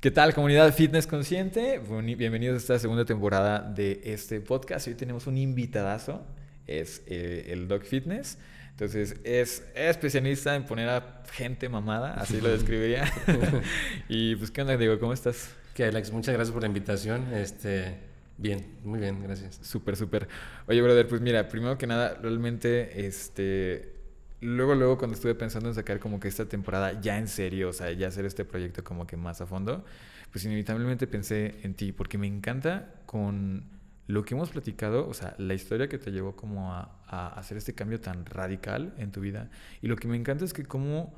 ¿Qué tal, comunidad Fitness Consciente? Bienvenidos a esta segunda temporada de este podcast. Hoy tenemos un invitadazo, es eh, el Doc Fitness. Entonces, es, especialista en poner a gente mamada, así lo describiría. y pues, ¿qué onda, Diego? ¿Cómo estás? Que Alex, muchas gracias por la invitación. Este, bien, muy bien, gracias. Súper, súper. Oye, brother, pues mira, primero que nada, realmente, este, luego, luego cuando estuve pensando en sacar como que esta temporada ya en serio, o sea, ya hacer este proyecto como que más a fondo, pues inevitablemente pensé en ti, porque me encanta con lo que hemos platicado, o sea, la historia que te llevó como a, hacer este cambio tan radical en tu vida. Y lo que me encanta es que como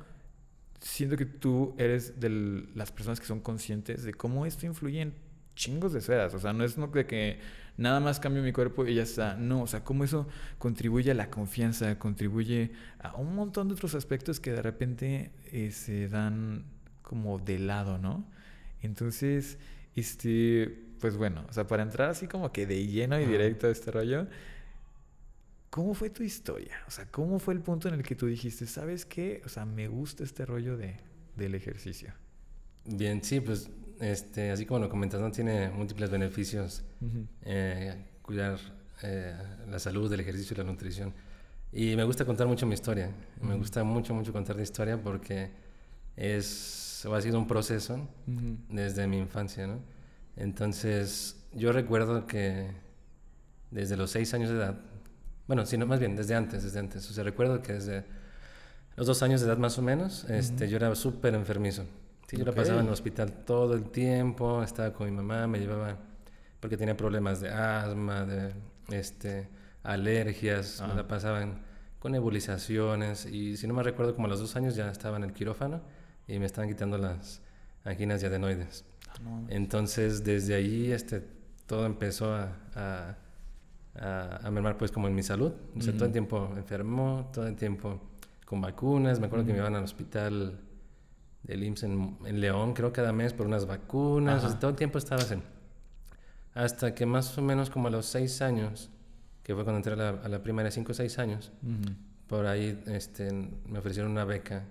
siento que tú eres de las personas que son conscientes de cómo esto influye en chingos de esferas. O sea, no es de que nada más cambio mi cuerpo y ya está. No, o sea, cómo eso contribuye a la confianza, contribuye a un montón de otros aspectos que de repente eh, se dan como de lado, ¿no? Entonces, este, pues bueno, o sea, para entrar así como que de lleno y directo a este rollo, ¿cómo fue tu historia? O sea, ¿cómo fue el punto en el que tú dijiste, ¿sabes qué? O sea, me gusta este rollo de, del ejercicio. Bien, sí, pues este, así como lo comentas, ¿no? Tiene múltiples beneficios eh, cuidar eh, la salud, el ejercicio y la nutrición. Y me gusta contar mucho mi historia. Me gusta mucho, mucho contar mi historia porque es, o ha sido un proceso desde mi infancia, ¿no? Entonces, yo recuerdo que desde los seis años de edad, bueno, sino más bien desde antes, desde antes. O sea, recuerdo que desde los dos años de edad más o menos, este, yo era súper enfermizo. Sí, yo la pasaba en el hospital todo el tiempo, estaba con mi mamá, me llevaba porque tenía problemas de asma, de este, alergias, me la pasaban con nebulizaciones y si no me recuerdo como a los dos años ya estaba en el quirófano y me estaban quitando las anginas y adenoides. Ah, Entonces desde ahí este, todo empezó a, a, a, mermar pues como en mi salud. O sea, todo el tiempo enfermo, todo el tiempo con vacunas. Me acuerdo que me iban al hospital del IMSS en, León, creo cada mes por unas vacunas. todo el tiempo estaba así. Hasta que más o menos como a los seis años, que fue cuando entré a la, a la primaria, cinco o seis años, por ahí este, me ofrecieron una beca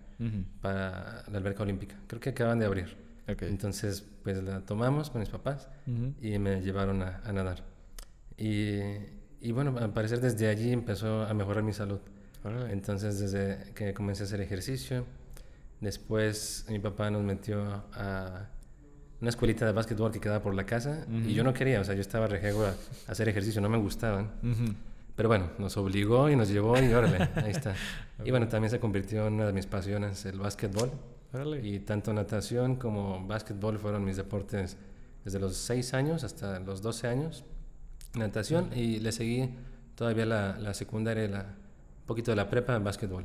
para la alberca olímpica. Creo que acaban de abrir. Entonces, pues la tomamos con mis papás y me llevaron a, a nadar. Y, y, bueno, al parecer desde allí empezó a mejorar mi salud. Entonces, desde que comencé a hacer ejercicio, Después mi papá nos metió a una escuelita de básquetbol que quedaba por la casa y yo no quería, o sea, yo estaba rejego a, hacer ejercicio, no me gustaban. Pero bueno, nos obligó y nos llevó y órale, ahí está. Y bueno, también se convirtió en una de mis pasiones, el básquetbol. Y tanto natación como básquetbol fueron mis deportes desde los 6 años hasta los 12 años. Natación y le seguí todavía la, la secundaria, la, un poquito de la prepa en básquetbol.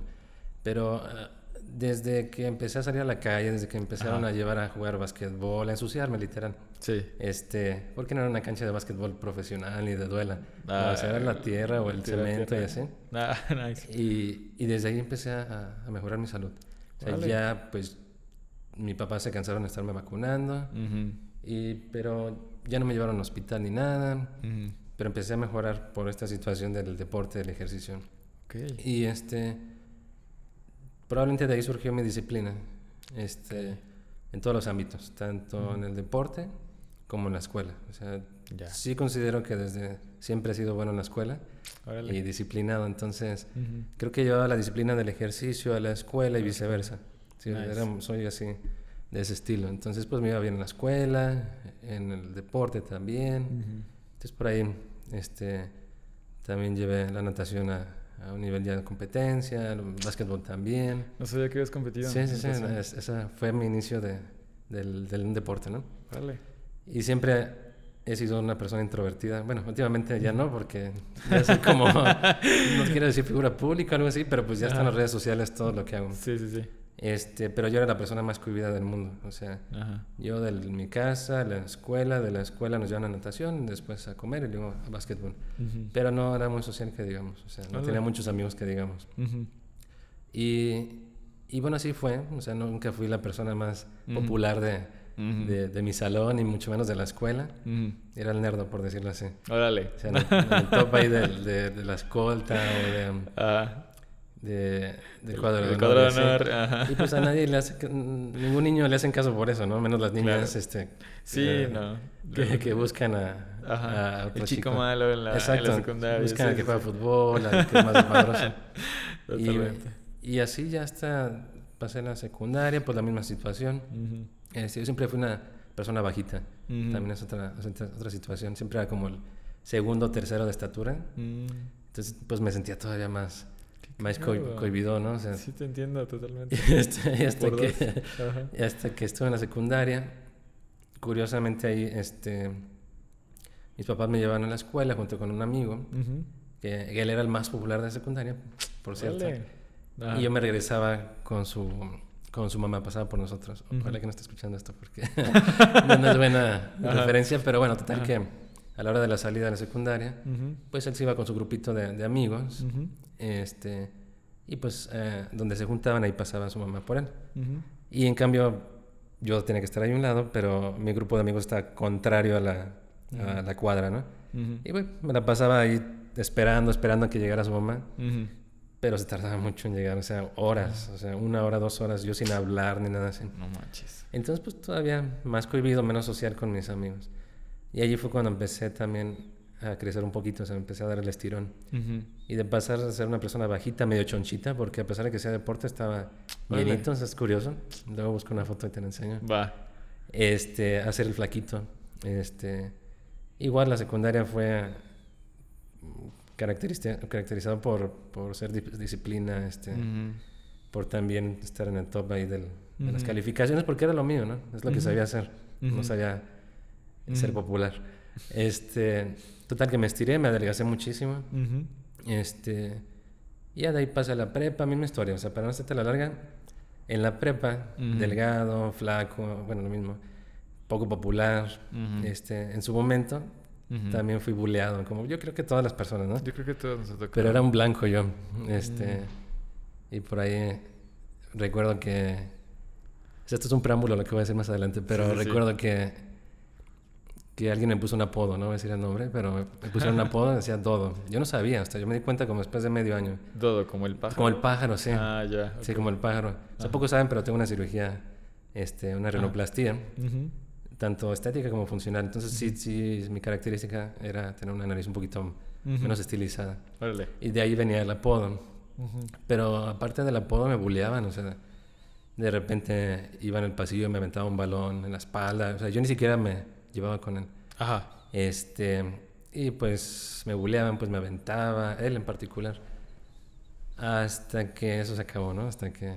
Pero ah, desde que empecé a salir a la calle, desde que empezaron a llevar a jugar básquetbol, a ensuciarme literal. Sí. Este, porque no era una cancha de básquetbol profesional ni de duela. Ah, o sea, era la tierra o el cemento y así. Ah, nice. y, y, desde ahí empecé a, a mejorar mi salud. O sea, ya pues mi papá se cansaron de estarme vacunando, y, pero ya no me llevaron al hospital ni nada. Pero empecé a mejorar por esta situación del deporte, del ejercicio. Okay. Y este probablemente de ahí surgió mi disciplina, este, en todos los ámbitos, tanto en el deporte como en la escuela. O sea, sí considero que desde siempre he sido bueno en la escuela y disciplinado, entonces creo que llevaba la disciplina del ejercicio a la escuela y viceversa. soy así de ese estilo. Entonces, pues me iba bien en la escuela, en el deporte también. Entonces, por ahí este, también llevé la natación a, a un nivel ya de competencia, el básquetbol también. No sabía que habías competido. Sí, sí, sí, ese fue mi inicio de, del, del deporte, ¿no? Vale. Y siempre he sido una persona introvertida. Bueno, últimamente ya no, porque ya soy como, no quiero decir figura pública o algo así, pero pues ya están las redes sociales todo lo que hago. Sí, sí, sí. Este, pero yo era la persona más cuidada del mundo. O sea, yo de mi casa, la escuela, de la escuela nos llevan a natación, después a comer y luego a básquetbol. Pero no era muy social que digamos. O sea, no tenía muchos amigos que digamos. y, y, bueno, así fue. O sea, nunca fui la persona más popular de, de, mi salón y mucho menos de la escuela. Era el nerdo, por decirlo así. Órale. O sea, en el, top ahí de, de, la escolta o de... De, del cuadro de El cuadro de sí. honor, ajá. Y pues a nadie le hace, ningún niño le hacen caso por eso, ¿no? Menos las niñas, Claro. este... Sí, eh, no. Que, que buscan a, Ajá. a el chico, malo en la, en la Exacto. secundaria. Buscan sí, al que sí, juega sí. fútbol, al que es más desmadroso. Y, y así ya hasta pasé la secundaria, pues la misma situación. Ujú. Este, yo siempre fui una persona bajita. Ujú. También es otra, es otra, situación. Siempre era como el segundo o tercero de estatura. Mm. Entonces, pues me sentía todavía más, más cagado. cohibido, ¿no? O sea, Sí, te entiendo totalmente. este, y hasta, Por que. Ajá. hasta que estuve en la secundaria, curiosamente ahí, este, mis papás me llevaban a la escuela junto con un amigo, Ujú. que él era el más popular de la secundaria, por cierto. Ajá. Y yo me regresaba con su, con su mamá, pasaba por nosotros. Ojalá que no esté escuchando esto porque no, no es buena Ajá. referencia, pero bueno, total Ajá. que a la hora de la salida de la secundaria, Ujú. pues él se iba con su grupito de, de amigos, Ujú. este, y pues eh, donde se juntaban ahí pasaba su mamá por él. Ujú. Y en cambio yo tenía que estar ahí a un lado, pero mi grupo de amigos está contrario a la, a la cuadra, ¿no? Y bueno, me la pasaba ahí esperando, esperando a que llegara su mamá. Pero se tardaba mucho en llegar, o sea, horas, o sea, una hora, dos horas, yo sin hablar ni nada así. No manches. Entonces, pues todavía más cohibido, menos social con mis amigos. Y allí fue cuando empecé también a crecer un poquito, o sea, empecé a dar el estirón. Y de pasar a ser una persona bajita, medio chonchita, porque a pesar de que sea deporte, estaba Órale. llenito, es curioso. Luego busco una foto y te la enseño. Va. Este, a ser el flaquito. Este, igual la secundaria fue caracterizado por, por ser di- disciplina, este, por también estar en el top ahí del- de las calificaciones, porque era lo mío, ¿no? Es lo que sabía hacer, no Ujú. Sabía ser popular. Este, total que me estiré, me adelgacé muchísimo, Ujú. este, y ya de ahí pasé a la prepa, misma historia, o sea, para no hacerte la larga, en la prepa, Ujú. delgado, flaco, bueno, lo mismo, poco popular, Ujú. este, en su momento también fui buleado, como yo creo que todas las personas, ¿no? Yo creo que todos nos tocado. Pero era un blanco yo. Este, Mm. Y por ahí recuerdo que. o sea, esto es un preámbulo lo que voy a decir más adelante, pero Sí, sí, sí. recuerdo que. Que alguien me puso un apodo, no voy a decir el nombre, pero me pusieron un apodo, decía Dodo. Yo no sabía, hasta yo me di cuenta como después de medio año. Dodo, como el pájaro. Como el pájaro, sí. Ah, ya. Sí, como el pájaro. O sea, pocos saben, pero tengo una cirugía, este, una rinoplastia, Ujú. tanto estética como funcional. Entonces, sí, sí, mi característica era tener una nariz un poquito menos estilizada. Órale. Y de ahí venía el apodo. Pero aparte del apodo me bulleaban, o sea, de repente iba en el pasillo y me aventaba un balón en la espalda, o sea, yo ni siquiera me llevaba con él. Ajá. Este, y pues me bulleaban, pues me aventaba, él en particular. Hasta que eso se acabó, ¿no? Hasta que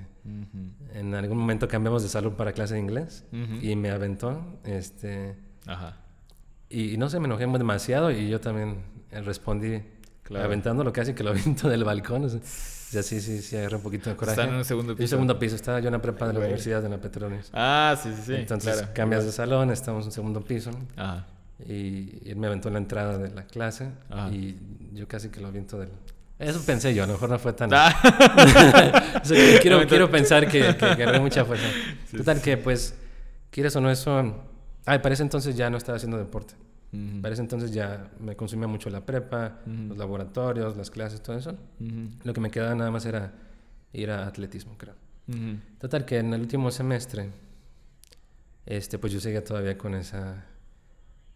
en algún momento cambiamos de salón para clase de inglés y me aventó, este, Ajá. y, y no sé, me enojé demasiado y yo también respondí Claro. aventándolo casi que lo aviento del balcón. O sea, ya sí, sí, sí, agarré un poquito de coraje. Está en un segundo piso. segundo piso, estaba yo en la prepa de la Güey. Universidad de la Petroleos. Ah, sí, sí, sí. Entonces claro. cambias de salón, estamos en un segundo piso Ajá. y, él me aventó en la entrada de la clase Ajá. y yo casi que lo aviento del... Eso pensé yo, a lo mejor no fue tan... Ah. O sea, quiero, quiero pensar que, que, agarré mucha fuerza. Sí, Total sí, que pues, quieres o no eso... Ay, para ese entonces ya no estaba haciendo deporte. Ujú. Para ese entonces ya me consumía mucho la prepa, Ujú. los laboratorios, las clases, todo eso. Ujú. Lo que me quedaba nada más era ir a atletismo, creo. Total que en el último semestre, este, pues yo seguía todavía con esa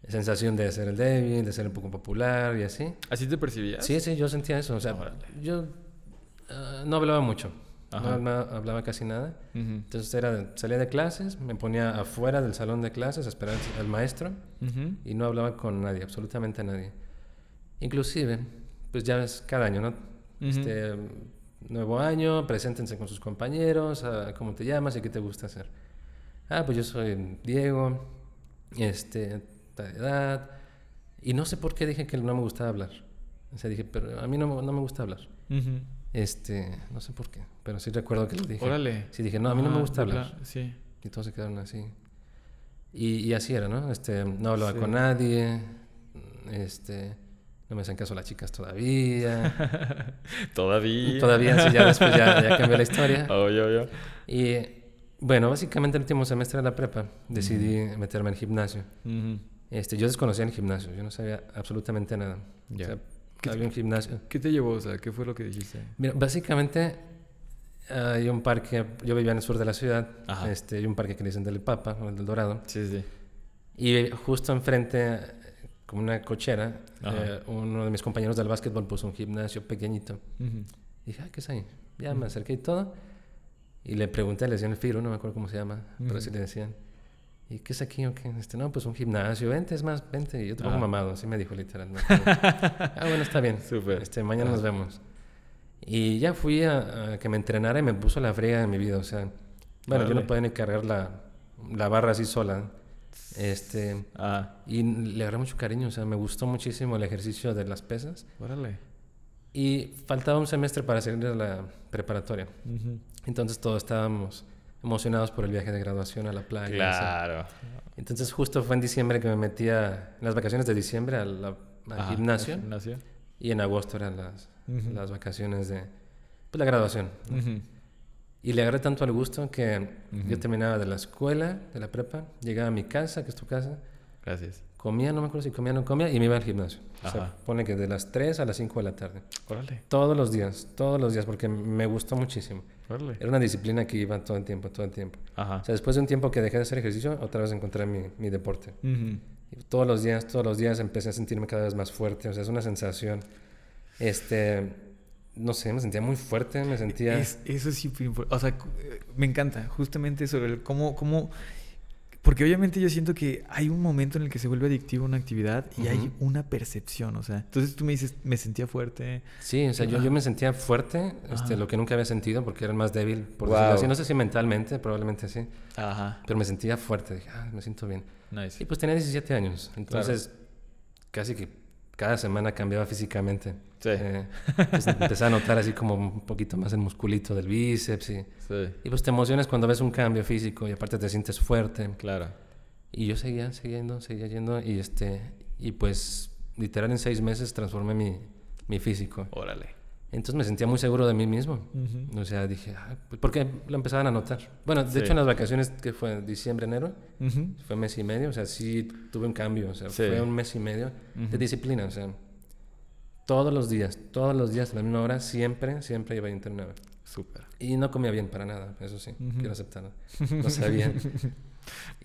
sensación de ser el débil, de ser un poco popular y así. ¿Así te percibías? Sí, sí, yo sentía eso. O sea, Órale. yo ah, no hablaba mucho, Ajá. hablaba, hablaba casi nada. Ujú. Entonces era, salía de clases, me ponía afuera del salón de clases a esperar al maestro Ujú. y no hablaba con nadie, absolutamente nadie. Inclusive, pues ya ves, cada año, ¿no? Este, nuevo año, preséntense con sus compañeros, ah, cómo te llamas y qué te gusta hacer. Ah, pues yo soy Diego, este, tal edad, y no sé por qué dije que no me gustaba hablar. O sea, dije, pero a mí no, me- no me gusta hablar. Este, no sé por qué, pero sí recuerdo que lo dije. Órale. Sí, dije, no, a mí no me Ah, gusta hablar. Sí. Y todos se quedaron así. Y, y así era, ¿no? Este, no hablaba Sí. con nadie. Este, no me hacían caso las chicas todavía. Todavía. todavía, sí, ya después ya, ya cambió la historia. Obvio, obvio. Y bueno, básicamente el último semestre de la prepa decidí meterme al gimnasio. Ujú. Este, yo desconocía el gimnasio, yo no sabía absolutamente nada. O sea, había un gimnasio. ¿Qué te llevó? O sea, ¿qué fue lo que dijiste? Mira, básicamente hay un parque, yo vivía en el sur de la ciudad, Ajá. este, hay un parque que le dicen del Papa, o el del Dorado, Sí, sí. y justo enfrente, como una cochera, eh, uno de mis compañeros del básquetbol puso un gimnasio pequeñito. Ujú. Dije, ah, ¿qué es ahí? Ya me acerqué y todo. Y le pregunté, le decían el Firo, no me acuerdo cómo se llama, pero Ujú. sí le decían. ¿Y qué es aquí o qué? Este, no, pues un gimnasio, vente, es más, vente. Y yo te pongo Ajá. mamado, así me dijo literal. me acuerdo. ah, bueno, está bien. Súper. Este, mañana Ajá. nos vemos. Y ya fui a, a que me entrenara y me puso la friega de mi vida. O sea, bueno, yo Órale. no podía ni cargar la, la barra así sola. Este, Ah, y le agarré mucho cariño. O sea, me gustó muchísimo el ejercicio de las pesas. órale. Y faltaba un semestre para salir de la preparatoria. Ujú. Entonces todos estábamos emocionados por el viaje de graduación a la playa. Claro. Entonces justo fue en diciembre que me metía, en las vacaciones de diciembre al, Ajá, gimnasio. gimnasio. Y en agosto eran las, las vacaciones de pues, la graduación. Ujú. Y le agarré tanto al gusto que yo terminaba de la escuela, de la prepa, llegaba a mi casa, que es tu casa, Gracias. comía, no me acuerdo si comía o no comía, y me iba al gimnasio. O sea, Ajá. pone que de las 3 a las 5 de la tarde. Órale. Todos los días, todos los días, porque me gustó muchísimo. Órale. Era una disciplina que iba todo el tiempo, todo el tiempo. Ajá. O sea, después de un tiempo que dejé de hacer ejercicio, otra vez encontré mi, mi deporte. Ujú. Y todos los días, todos los días empecé a sentirme cada vez más fuerte. O sea, es una sensación, este, no sé, me sentía muy fuerte, me sentía... Es- eso impor- o sea, eh, me encanta justamente sobre el cómo, cómo, porque obviamente yo siento que hay un momento en el que se vuelve adictivo una actividad y hay una percepción, o sea, entonces tú me dices, me sentía fuerte. Sí, o sea, yo, yo me sentía fuerte, este, lo que nunca había sentido, porque era el más débil, por decirlo así. No sé si mentalmente, probablemente sí, Ajá. pero me sentía fuerte. Dije, ah, me siento bien. Nice. Y pues tenía 17 años, entonces casi que cada semana cambiaba físicamente. Sí. Eh, pues, empecé a notar así como un poquito más el musculito del bíceps y, Sí, y pues te emocionas cuando ves un cambio físico y aparte te sientes fuerte. claro. Y yo seguía, seguía yendo, seguía yendo y este y pues literal en seis meses transformé mi, mi físico. Órale. Entonces me sentía muy seguro de mí mismo. Ujú. O sea, dije, ah, pues, porque lo empezaban a notar. Bueno, de Sí. hecho en las vacaciones que fue diciembre, enero, Ujú. fue mes y medio, o sea, sí tuve un cambio, o sea, Sí. fue un mes y medio de Ujú. disciplina, o sea, todos los días, todos los días a la misma hora, siempre, siempre iba a entrenar. Súper. Y no comía bien para nada, eso sí, quiero aceptarlo. No sabía.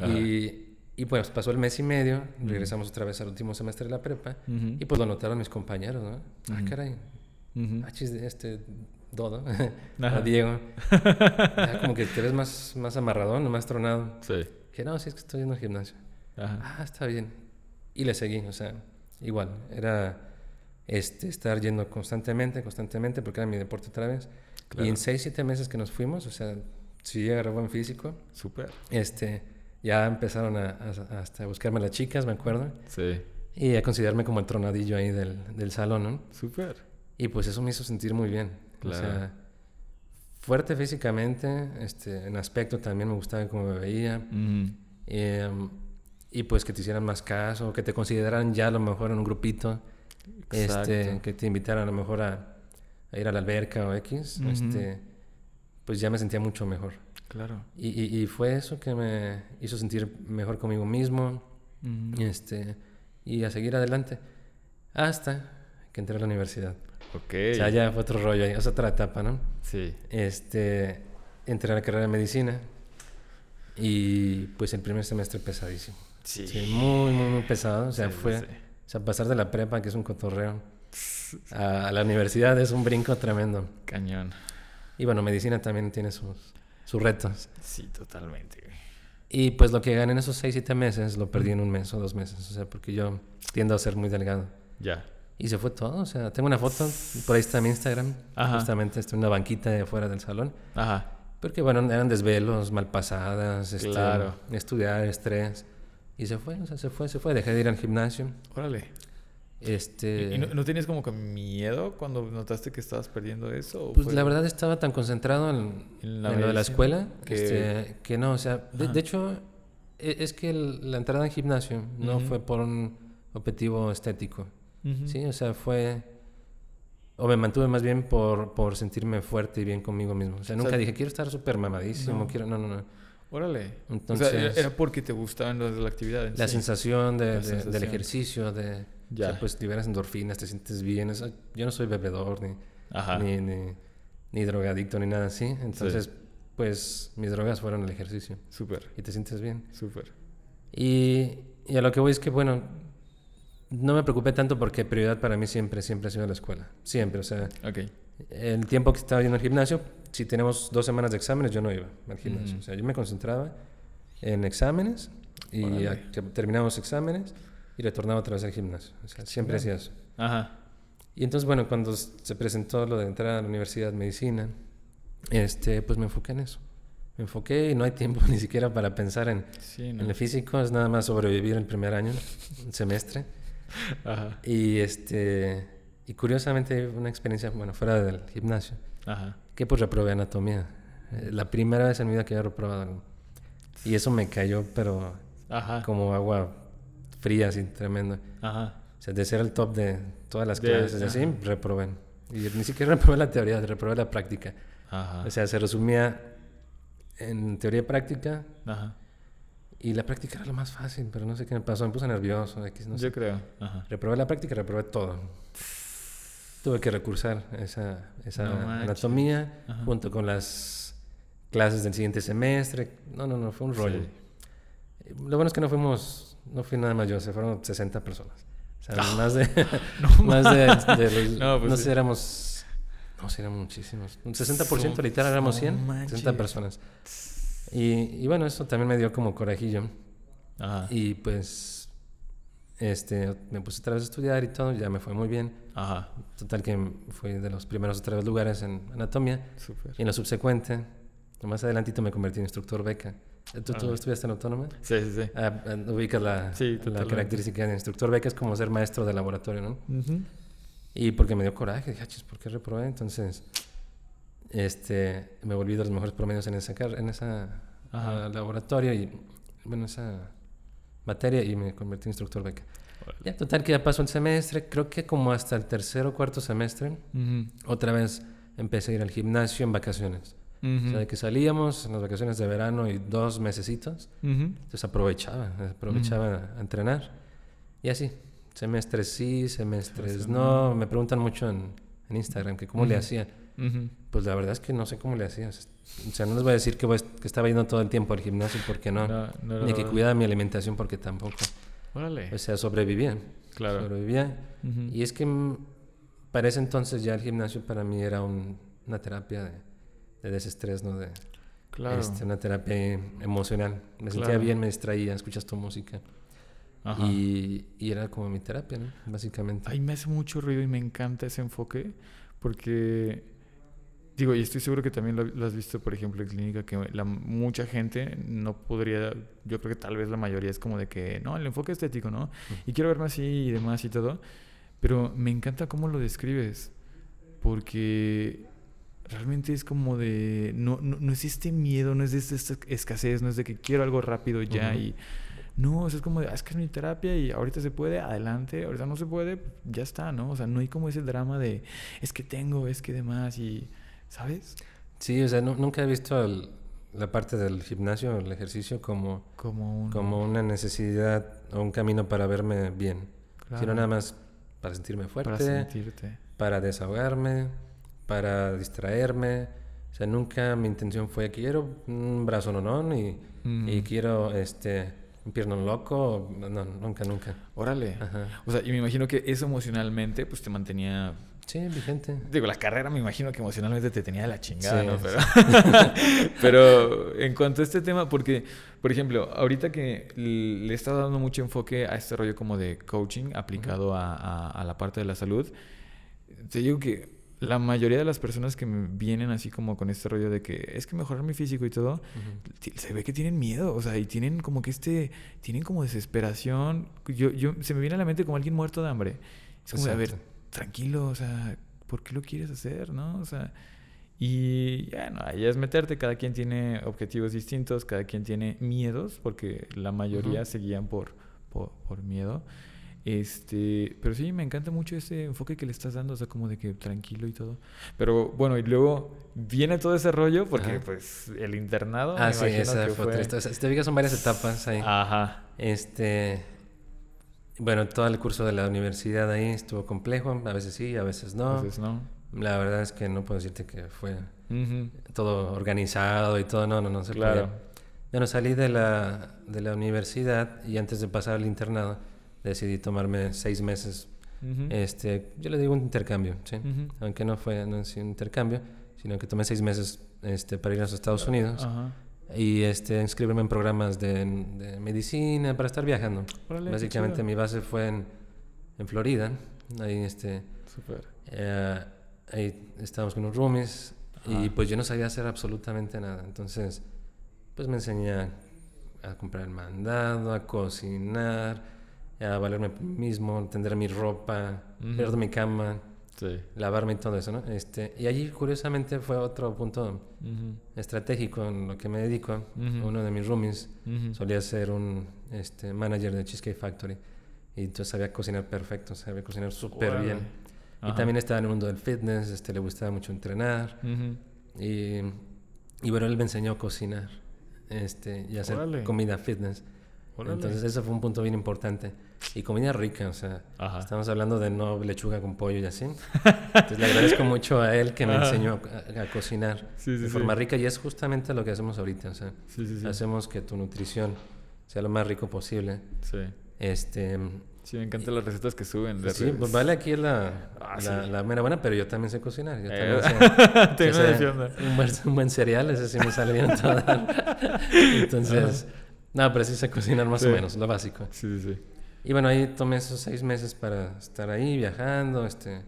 Y, y pues pasó el mes y medio, regresamos otra vez al último semestre de la prepa, y pues lo notaron mis compañeros, ¿no? Ah, Ujú. Ujú. ah, chis, este Dodo, a Diego, ya como que te ves más, más amarradón, más tronado. Sí. Dije, no, sí es que estoy yendo al gimnasio. Ajá. Ah, está bien. Y le seguí, o sea, igual, era este, estar yendo constantemente, constantemente, porque era mi deporte otra vez. Claro. Y en seis, siete meses que nos fuimos, o sea, sí agarré buen físico, Súper. este, ya empezaron a, a- hasta a buscarme las chicas, me acuerdo, Sí. y a considerarme como el tronadillo ahí del, del salón, ¿no? Súper. Y pues eso me hizo sentir muy bien. Claro. O sea, fuerte físicamente, este, en aspecto también me gustaba cómo me veía. Em, y pues que te hicieran más caso, que te consideraran ya a lo mejor en un grupito, este, que te invitaran a lo mejor a, a ir a la alberca o X, este, pues ya me sentía mucho mejor. Claro. Y, y- y fue eso que me hizo sentir mejor conmigo mismo, este, y a seguir adelante, hasta que entré a la universidad. Ok. O sea, ya fue otro rollo es otra etapa, ¿no? Sí. Este, entré a la carrera de medicina y pues el primer semestre pesadísimo. Sí. Sí, muy, muy, muy pesado. O sea, Sí, fue. sí. O sea, pasar de la prepa, que es un cotorreo, a, la universidad es un brinco tremendo. Cañón. Y bueno, medicina también tiene sus, sus retos. Sí, totalmente. Y pues lo que gané en esos 6, 7 meses lo perdí en un mes o dos meses. O sea, porque yo tiendo a ser muy delgado. Ya. Y se fue todo. O sea, tengo una foto, por ahí está mi Instagram. Ajá. Justamente estoy en una banquita de afuera del salón. Ajá. Porque bueno, eran desvelos, malpasadas, este, Claro. estudiar, estrés. Y se fue, o sea, se fue, se fue. Dejé de ir al gimnasio. Órale. Este, ¿Y no, no tenías como que miedo cuando notaste que estabas perdiendo eso? Pues fue- la verdad estaba tan concentrado en, En la en lo de la escuela que- que, que no, o sea, de, de hecho, e- es que el- la entrada en gimnasio no Ujú. fue por un objetivo estético, Ujú. ¿sí? O sea, fue... O me mantuve más bien por, por sentirme fuerte y bien conmigo mismo. O sea, nunca sea, dije, quiero estar súper mamadísimo, no. quiero... No, no, no. Órale. Entonces, o sea, era- era porque te gustaban las la actividad. en la sí. sensación, de- La de- del sensación. ejercicio, de, Ya. O sea, pues liberas endorfinas, te sientes bien. yo no soy bebedor ni, ni, ni, ni, drogadicto ni nada así. Entonces, pues mis drogas fueron el ejercicio. Súper. Y te sientes bien. Súper. Y, y a lo que voy es que, bueno, no me preocupé tanto porque prioridad para mí siempre, siempre ha sido la escuela. Siempre, o sea. Okay. El tiempo que estaba yendo al gimnasio, si tenemos dos semanas de exámenes, yo no iba al gimnasio. O sea, yo me concentraba en exámenes y terminamos exámenes y retornaba otra vez al gimnasio. O sea, siempre hacía eso. Ajá. Y entonces, bueno, cuando se presentó lo de entrar a la universidad de medicina, este, pues me enfoqué en eso. Me enfoqué y no hay tiempo ni siquiera para pensar en, en el físico, es nada más sobrevivir el primer año, el semestre. Ajá. Y este y curiosamente una experiencia, bueno, fuera del gimnasio, Ajá. que pues reprobé anatomía. Eh, la primera vez en mi vida que había reprobado Y eso me cayó, pero Ajá. como agua fría, así, tremendo. Ajá. O sea, de ser el top de todas las clases, así, reprobé. Y ni siquiera reprobé la teoría, reprobé la práctica. Ajá. O sea, se resumía en teoría y práctica. Ajá. Y la práctica era lo más fácil, pero no sé qué me pasó. Me puse nervioso. no Yo creo. Ajá. Reprobé la práctica, reprobé todo. Tuve que recursar esa, esa anatomía junto con las clases del siguiente semestre. No, no, no, fue un rollo. Lo bueno es que no fuimos, no fui nada más yo, se fueron 60 personas. O sea, ah. más de, no, más de, no, pues no sé, éramos, no sé, éramos muchísimos. Un 60% literal éramos 100, 60 personas. Y, y, bueno, eso también me dio como corajillo. Ajá. Y pues, este, me puse otra vez a estudiar y todo, ya me fue muy bien. Ajá. Total que fui de los primeros tres lugares en anatomia. Super. Y en lo subsecuente, más adelantito me convertí en instructor beca. ¿Tú, tú estudiaste en autónoma? Sí, sí, sí. Ah, ah ubicas la, la característica de instructor beca, es como ser maestro de laboratorio, ¿no? Y porque me dio coraje, dije, ah, ¿por qué reprobé? Entonces, este, me volví de los mejores promedios en esa, en esa laboratorio y, bueno, esa materia y me convertí en instructor beca. Ya, total que ya pasó el semestre, creo que como hasta el tercer o cuarto semestre, otra vez empecé a ir al gimnasio en vacaciones. O sea, de que salíamos en las vacaciones de verano y dos mesecitos, entonces aprovechaba, aprovechaba a entrenar. Y así, semestres sí, semestres no. Me preguntan mucho en, en Instagram que cómo le hacía. Pues la verdad es que no sé cómo le hacía. O sea, no les voy a decir que, que estaba yendo todo el tiempo al gimnasio porque no, ni que cuidaba mi alimentación porque tampoco. O sea, sobrevivía. Claro. Sobrevivía. Y es que para ese entonces ya el gimnasio para mí era una terapia de, de, desestrés, ¿no? De, claro. Este, una terapia emocional. Me sentía bien, me distraía, escuchas tu música. Y, y, era como mi terapia, ¿no? Básicamente. Ay, me hace mucho ruido y me encanta ese enfoque porque Digo, y estoy seguro que también lo, has visto, por ejemplo, en clínica, que la, mucha gente no podría, yo creo que tal vez la mayoría es como de que, no, el enfoque estético, ¿no? Y quiero verme así y demás y todo. Pero me encanta cómo lo describes, porque realmente es como de, no, no, es este miedo, no es de esta escasez, no es de que quiero algo rápido ya y... No, es como de, ah, es que es mi terapia y ahorita se puede, adelante, ahorita no se puede, ya está, ¿no? O sea, no hay como ese drama de, es que tengo, es que demás y ¿sabes? Sí, o sea, nunca he visto la parte del gimnasio, el ejercicio, como, como, como una necesidad o un camino para verme bien, sino nada más para sentirme fuerte, para, sentirte. para desahogarme, para distraerme. O sea, nunca mi intención fue quiero un brazo no, no, y, y quiero este un pierno loco, no, nunca, nunca. Órale. O sea, y me imagino que eso emocionalmente pues te mantenía Sí, vigente. Digo, la carrera me imagino que emocionalmente te tenía de la chingada, ¿no? Pero, pero, en cuanto a este tema, porque, por ejemplo, ahorita que le he estado dando mucho enfoque a este rollo como de coaching aplicado a, a, la parte de la salud, te digo que la mayoría de las personas que vienen así como con este rollo de que es que mejorar mi físico y todo, se ve que tienen miedo, o sea, y tienen como que este, tienen como desesperación. Yo, yo, se me viene a la mente como alguien muerto de hambre. Es como, a ver, tranquilo, o sea, ¿por qué lo quieres hacer, no? O sea, y ya, no, ahí es meterte, cada quien tiene objetivos distintos, cada quien tiene miedos, porque la mayoría se guían por, por, miedo. Este, pero sí, me encanta mucho ese enfoque que le estás dando, o sea, como de que tranquilo y todo. Pero bueno, y luego viene todo ese rollo, porque pues el internado. Ah, sí, esa fue, otra. Te son varias etapas ahí. Ajá. Este, Bueno, todo el curso de la universidad ahí estuvo complejo, a veces sí, a veces no. A veces no. La verdad es que no puedo decirte que fue todo organizado y todo, no, no, no se Claro. podía. Bueno, salí de la, de la universidad y antes de pasar al internado decidí tomarme seis meses, Ujú. este, yo le digo un intercambio, ¿sí? Ujú. Aunque no fue no un intercambio, sino que tomé seis meses este, para ir a los Estados Unidos Ajá. Y este, inscribirme en programas de, de medicina para estar viajando. Órale, Básicamente mi base fue en, en Florida, ahí este... Súper. Eh, ahí estábamos con unos roomies y pues yo no sabía hacer absolutamente nada. Entonces, pues me enseñé a, a comprar el mandado, a cocinar, a valerme mismo, tender mi ropa, Ujú. ver mi cama, Sí. lavarme y todo eso, ¿no? Este, y allí, curiosamente, fue otro punto Ujú. estratégico en lo que me dedico. Uno de mis roomies solía ser un este, manager de Cheesecake Factory y entonces sabía cocinar perfecto, sabía cocinar súper bien. Y también estaba en el mundo del fitness, este, le gustaba mucho entrenar. Y, y bueno, él me enseñó a cocinar este, y hacer Órale. comida fitness. Órale. Entonces, eso fue un punto bien importante. Y comida rica, o sea, Ajá. estamos hablando de no lechuga con pollo y así. Entonces, le agradezco mucho a él que me Ajá. enseñó a, a cocinar Sí, sí, de sí. forma rica. Y es justamente lo que hacemos ahorita, o sea, Sí, sí, sí. hacemos que tu nutrición sea lo más rico posible. Sí. Este, Sí, me encantan las recetas que suben. de sí, redes. pues vale aquí es la, Ah, la, sí. la mera buena, pero yo también sé cocinar. Yo Eh, también sé- Te defiendo. un, buen, un buen cereal, ese sí me sale bien todo. Entonces, no, pero sí sé cocinar más Sí. o menos, lo básico. Sí, sí, sí. Y bueno, ahí tomé esos seis meses para estar ahí viajando. Este,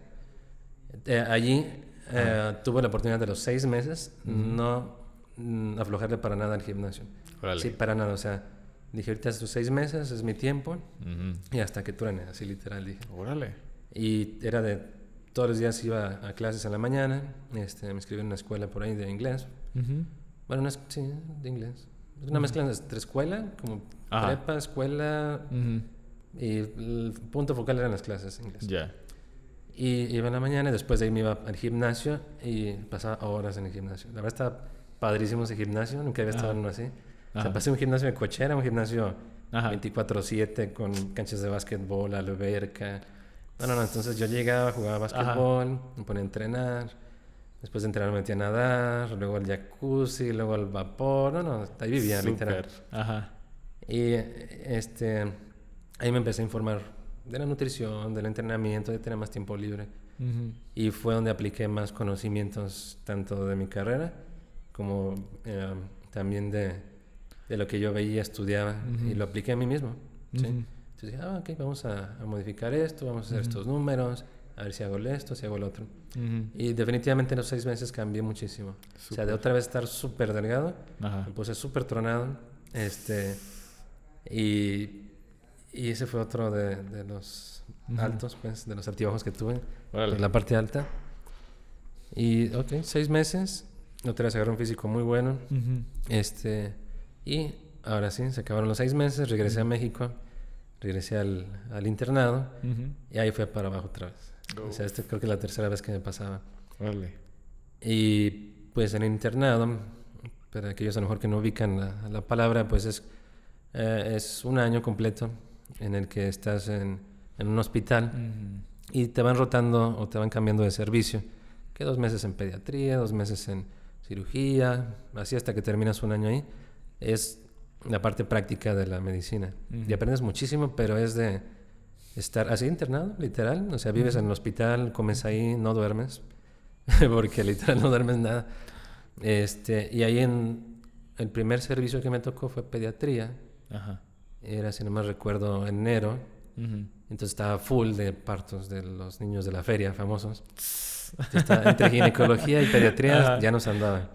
Eh, allí eh, tuve la oportunidad de los seis meses no mm, aflojarle para nada al gimnasio. Órale. Sí, para nada. O sea, dije, ahorita estos seis meses es mi tiempo Ujú. y hasta que truene, así literal dije. Órale. Y era de todos los días iba a clases en la mañana, este, me inscribí en una escuela por ahí de inglés. Ujú. Bueno, no es, sí, de inglés. Una mezcla entre escuela, como Ajá. prepa, escuela, Ujú. Y el punto focal eran las clases de inglés. Ya. Y iba en la mañana y después de ahí me iba al gimnasio y pasaba horas en el gimnasio. La verdad estaba padrísimo ese gimnasio, nunca había estado Ajá. en uno así. O Ajá. sea, pasé un gimnasio de cochera, un gimnasio Ajá. 24/7 con canchas de básquetbol, alberca. No, no, no, entonces yo llegaba, jugaba básquetbol, me ponía a entrenar. Después de entrenar me metía a nadar, luego al jacuzzi, luego al vapor. No, no, ahí vivía literal. Súper. Ajá. Y este, ahí me empecé a informar de la nutrición, del entrenamiento, de tener más tiempo libre. Ujú. Y fue donde apliqué más conocimientos tanto de mi carrera como eh, también de, de lo que yo veía, estudiaba y Ujú. lo apliqué a mí mismo. ¿sí? Ujú. Entonces dije, ah, ok, vamos a, a modificar esto, vamos a hacer estos números, a ver si hago esto, si hago lo otro. Ujú. Y definitivamente en los seis meses cambié muchísimo. O sea, de otra vez estar súper delgado, Ajá. me puse súper tronado. Este, y, y ese fue otro de, de los Ujú. altos, pues, de los altibajos que tuve. Órale. Pues, la parte alta. Y, ok, seis meses. Otra vez agarré un físico muy bueno. Ujú. Este, y ahora sí, se acabaron los seis meses. Regresé a México. Regresé al, al internado. Y ahí fue para abajo otra vez. O sea, este creo que es la tercera vez que me pasaba. Órale. Y pues en el internado, para aquellos a lo mejor que no ubican la, la palabra, pues es, eh, es un año completo en el que estás en, en un hospital Ujú. y te van rotando o te van cambiando de servicio. Que dos meses en pediatría, dos meses en cirugía, así hasta que terminas un año ahí. Es la parte práctica de la medicina. Ujú. Y aprendes muchísimo, pero es de estar así internado, literal. O sea, vives en el hospital, comes ahí, no duermes, porque literal no duermes nada. Este, y ahí en el primer servicio que me tocó fue pediatría. Ajá. Era, si no me recuerdo, enero. Entonces estaba full de partos de los niños de la feria famosos. Estaba entre ginecología y pediatría Ajá. ya nos andaba.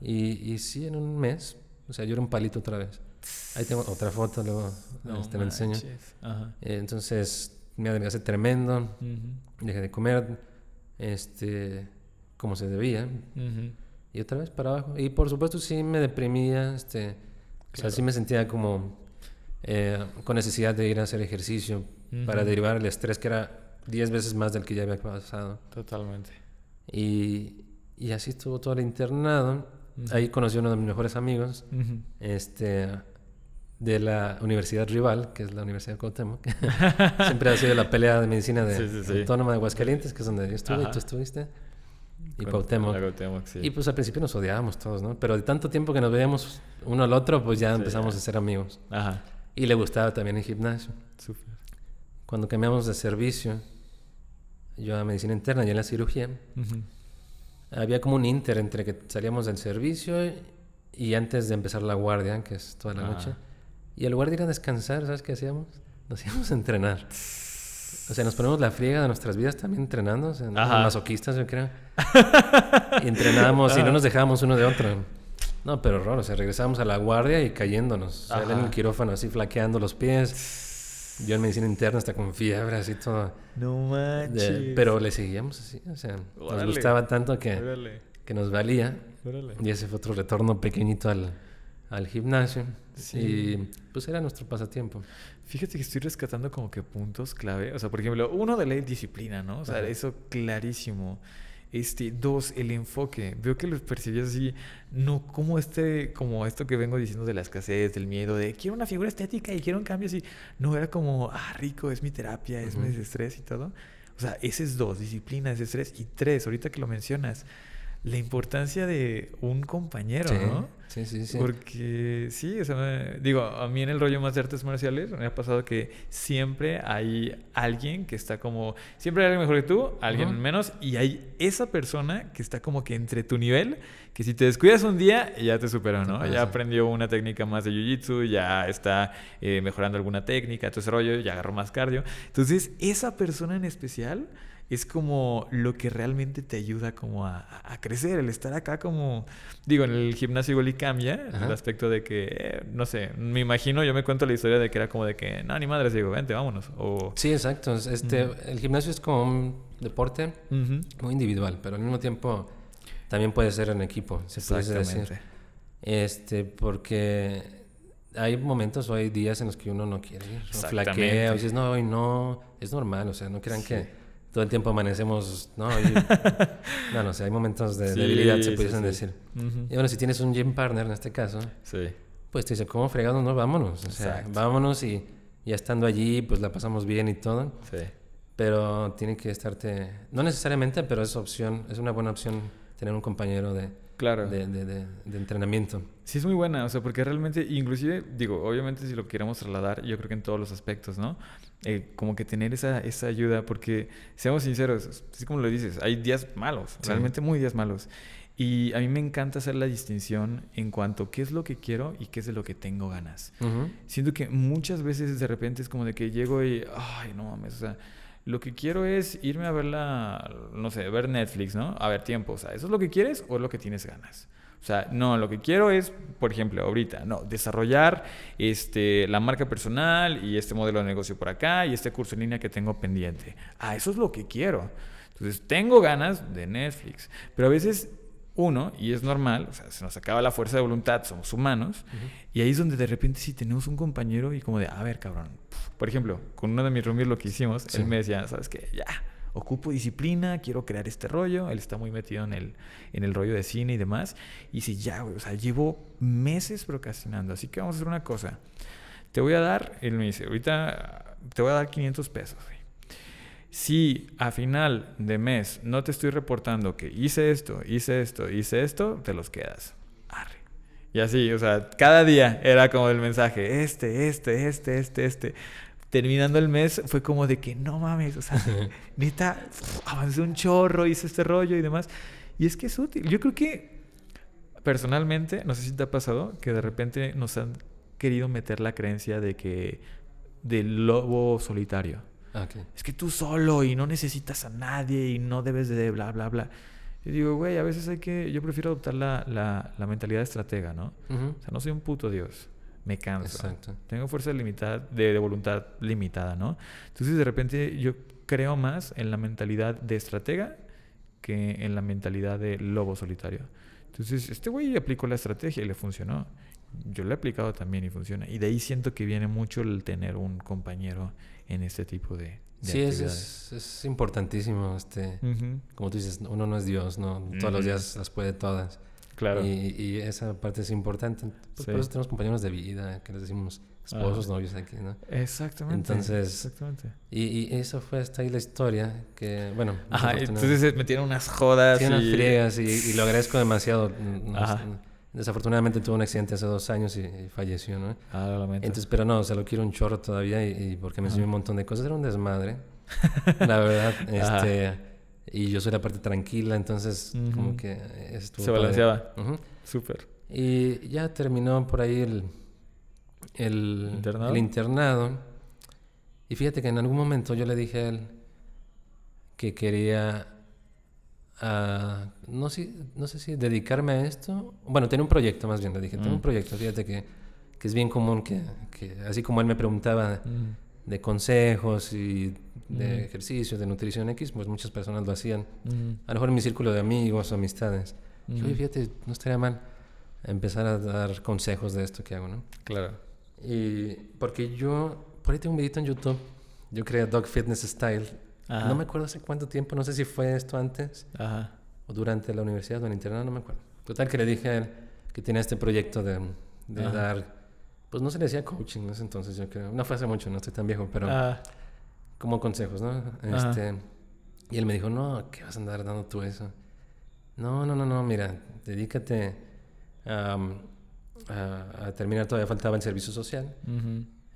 Y, y sí, en un mes, o sea, yo era un palito otra vez. Ahí tengo otra foto, luego No este, me enseño. Entonces me adelgacé tremendo, dejé de comer este, como se debía. Y otra vez para abajo. Y por supuesto sí me deprimía, este, o sea, sí me sentía como eh, con necesidad de ir a hacer ejercicio para derivar el estrés que era 10 veces más del que ya había pasado. Totalmente. Y, y así estuvo todo el internado. Ujú. Ahí conocí a uno de mis mejores amigos. Este, de la universidad rival, que es la Universidad de Cuauhtémoc. Siempre ha sido la pelea de medicina de Autónoma de Aguascalientes, que es donde yo estuve y tú estuviste. Y Cuauhtémoc. Y pues al principio nos odiábamos todos, ¿no? Pero de tanto tiempo que nos veíamos uno al otro, pues ya empezamos a ser amigos. Ajá. Y le gustaba también el gimnasio. Cuando cambiamos de servicio, yo a medicina interna y en la cirugía, había como un inter entre que salíamos del servicio y antes de empezar la guardia, que es toda la noche. Y al lugar de ir a descansar, ¿sabes qué hacíamos? Nos íbamos a entrenar. O sea, nos ponemos la friega de nuestras vidas también entrenando. O sea, masoquistas, yo creo. y entrenábamos y no nos dejábamos uno de otro. No, pero raro. O sea, regresábamos a la guardia y cayéndonos. O sea, en el quirófano así flaqueando los pies. Yo en medicina interna hasta con fiebre, así todo. No manches. pero le seguíamos así. O sea, nos gustaba tanto que, que nos valía. Y ese fue otro retorno pequeñito al, al gimnasio. Y pues era nuestro pasatiempo. Fíjate que estoy rescatando como que puntos clave. O sea, por ejemplo, uno de la disciplina, ¿no? O sea, eso clarísimo. Este, dos, el enfoque. Veo que lo percibías así, no como este, como esto que vengo diciendo de la escasez, del miedo, de quiero una figura estética y quiero un cambio así. No, era como, ah, rico, es mi terapia, es mi estrés y todo. O sea, ese es dos, disciplina, ese estrés. Y tres, ahorita que lo mencionas, la importancia de un compañero, ¿no? Sí, sí, sí. Porque sí, o sea, digo, a mí en el rollo más de artes marciales me ha pasado que siempre hay alguien que está como, siempre hay alguien mejor que tú, alguien menos, y hay esa persona que está como que entre tu nivel, que si te descuidas un día, ya te superó, ¿no? Ya aprendió una técnica más de jiu-jitsu, ya está eh, mejorando alguna técnica, todo ese rollo, ya agarró más cardio. Entonces, esa persona en especial es como lo que realmente te ayuda como a, crecer, el estar acá como, digo, en el gimnasio igual y cambia, el aspecto de que, eh, no sé, me imagino, yo me cuento la historia de que era como de que, no, ni madres, digo, vente, vámonos. O... Sí, exacto, este, el gimnasio es como un deporte muy individual, pero al mismo tiempo también puede ser en equipo, se puede decir. Este, porque hay momentos o hay días en los que uno no quiere ir, o flaquea, o dices, no, hoy no, es normal, o sea, no crean que todo el tiempo amanecemos, ¿no? no, no sé, hay momentos de debilidad, se pudiesen decir. Y bueno, si tienes un gym partner en este caso, pues te dice, ¿cómo fregado? No, vámonos. O sea, vámonos y ya estando allí, pues la pasamos bien y todo. Sí. Pero tiene que estarte, no necesariamente, pero es opción, es una buena opción tener un compañero de, claro. de, de, de, entrenamiento. Sí, es muy buena, o sea, porque realmente, inclusive, digo, obviamente si lo queremos trasladar, yo creo que en todos los aspectos, ¿no? Eh, como que tener esa, esa ayuda, porque seamos sinceros, así como lo dices, hay días malos, realmente muy días malos. Y a mí me encanta hacer la distinción en cuanto a qué es lo que quiero y qué es de lo que tengo ganas. Siento que muchas veces de repente es como de que llego y, ay, no mames, o sea, lo que quiero es irme a ver la, no sé, ver Netflix, ¿no? A ver tiempo, o sea, ¿eso es lo que quieres o es lo que tienes ganas? O sea, no, lo que quiero es, por ejemplo, ahorita, no, desarrollar este, la marca personal y este modelo de negocio por acá y este curso en línea que tengo pendiente. Ah, eso es lo que quiero. Entonces, tengo ganas de Netflix, pero a veces uno, y es normal, o sea, se nos acaba la fuerza de voluntad, somos humanos, y ahí es donde de repente sí tenemos un compañero y como de, a ver, cabrón, por ejemplo, con uno de mis roomies lo que hicimos, él me decía, ¿sabes qué? Ya, ocupo disciplina, quiero crear este rollo, él está muy metido en el, en el rollo de cine y demás, y si ya, güey, o sea, llevo meses procrastinando, así que vamos a hacer una cosa, te voy a dar, él me dice, ahorita te voy a dar 500 pesos, güey si a final de mes no te estoy reportando que hice esto, hice esto, hice esto, te los quedas. Arre. Y así, o sea, cada día era como el mensaje, este, este, este, este, este. Terminando el mes fue como de que no mames, o sea, neta, avancé un chorro, hice este rollo y demás. Y es que es útil. Yo creo que personalmente, no sé si te ha pasado, que de repente nos han querido meter la creencia de que del lobo solitario. Ah, es que tú solo y no necesitas a nadie y no debes de bla, bla, bla. Y digo, güey, a veces hay que... Yo prefiero adoptar la, la, mentalidad de estratega, ¿no? O sea, no soy un puto dios. Me canso. Exacto. Tengo fuerza limitada, de, de, voluntad limitada, ¿no? Entonces, de repente, yo creo más en la mentalidad de estratega que en la mentalidad de lobo solitario. Entonces, este güey aplicó la estrategia y le funcionó. Yo lo he aplicado también y funciona. Y de ahí siento que viene mucho el tener un compañero en este tipo de, sí, es, es, importantísimo. Este, Como tú dices, uno no es Dios, ¿no? Todos los días las puede todas. Claro. Y, y esa parte es importante. Pues Por eso tenemos compañeros de vida, que les decimos esposos, novios aquí, ¿no? Exactamente. Entonces, exactamente. Y, y, eso fue hasta ahí la historia, que, bueno. Ajá, entonces metieron unas jodas. y... unas friegas y, y, lo agradezco demasiado. Ajá. Desafortunadamente tuvo un accidente hace dos años y, falleció, ¿no? Ah, lo lamento. Entonces, pero no, se lo quiero un chorro todavía y, porque me enseñó un montón de cosas. Era un desmadre, la verdad. este, y yo soy la parte tranquila, entonces como que estuvo Se balanceaba. Súper. Y ya terminó por ahí el, el, ¿Internado? el internado. Y fíjate que en algún momento yo le dije a él que quería no, sé, no sé si dedicarme a esto. Bueno, tenía un proyecto más bien, le dije, tengo un mm. proyecto, fíjate que, que, es bien común que, que, así como él me preguntaba de consejos y de mm. ejercicios, de nutrición X, pues muchas personas lo hacían. A lo mejor en mi círculo de amigos o amistades. Yo, fíjate, no estaría mal empezar a dar consejos de esto que hago, ¿no? Claro. Y porque yo, por ahí tengo un videito en YouTube, yo creé Dog Fitness Style no me acuerdo hace cuánto tiempo, no sé si fue esto antes o durante la universidad o en el internado, no me acuerdo. Total que le dije a él que tenía este proyecto de, dar, pues no se le decía coaching en ese entonces, yo creo. No fue hace mucho, no estoy tan viejo, pero como consejos, ¿no? Este, y él me dijo, no, ¿qué vas a andar dando tú eso? No, no, no, no, mira, dedícate a, a, terminar, todavía faltaba el servicio social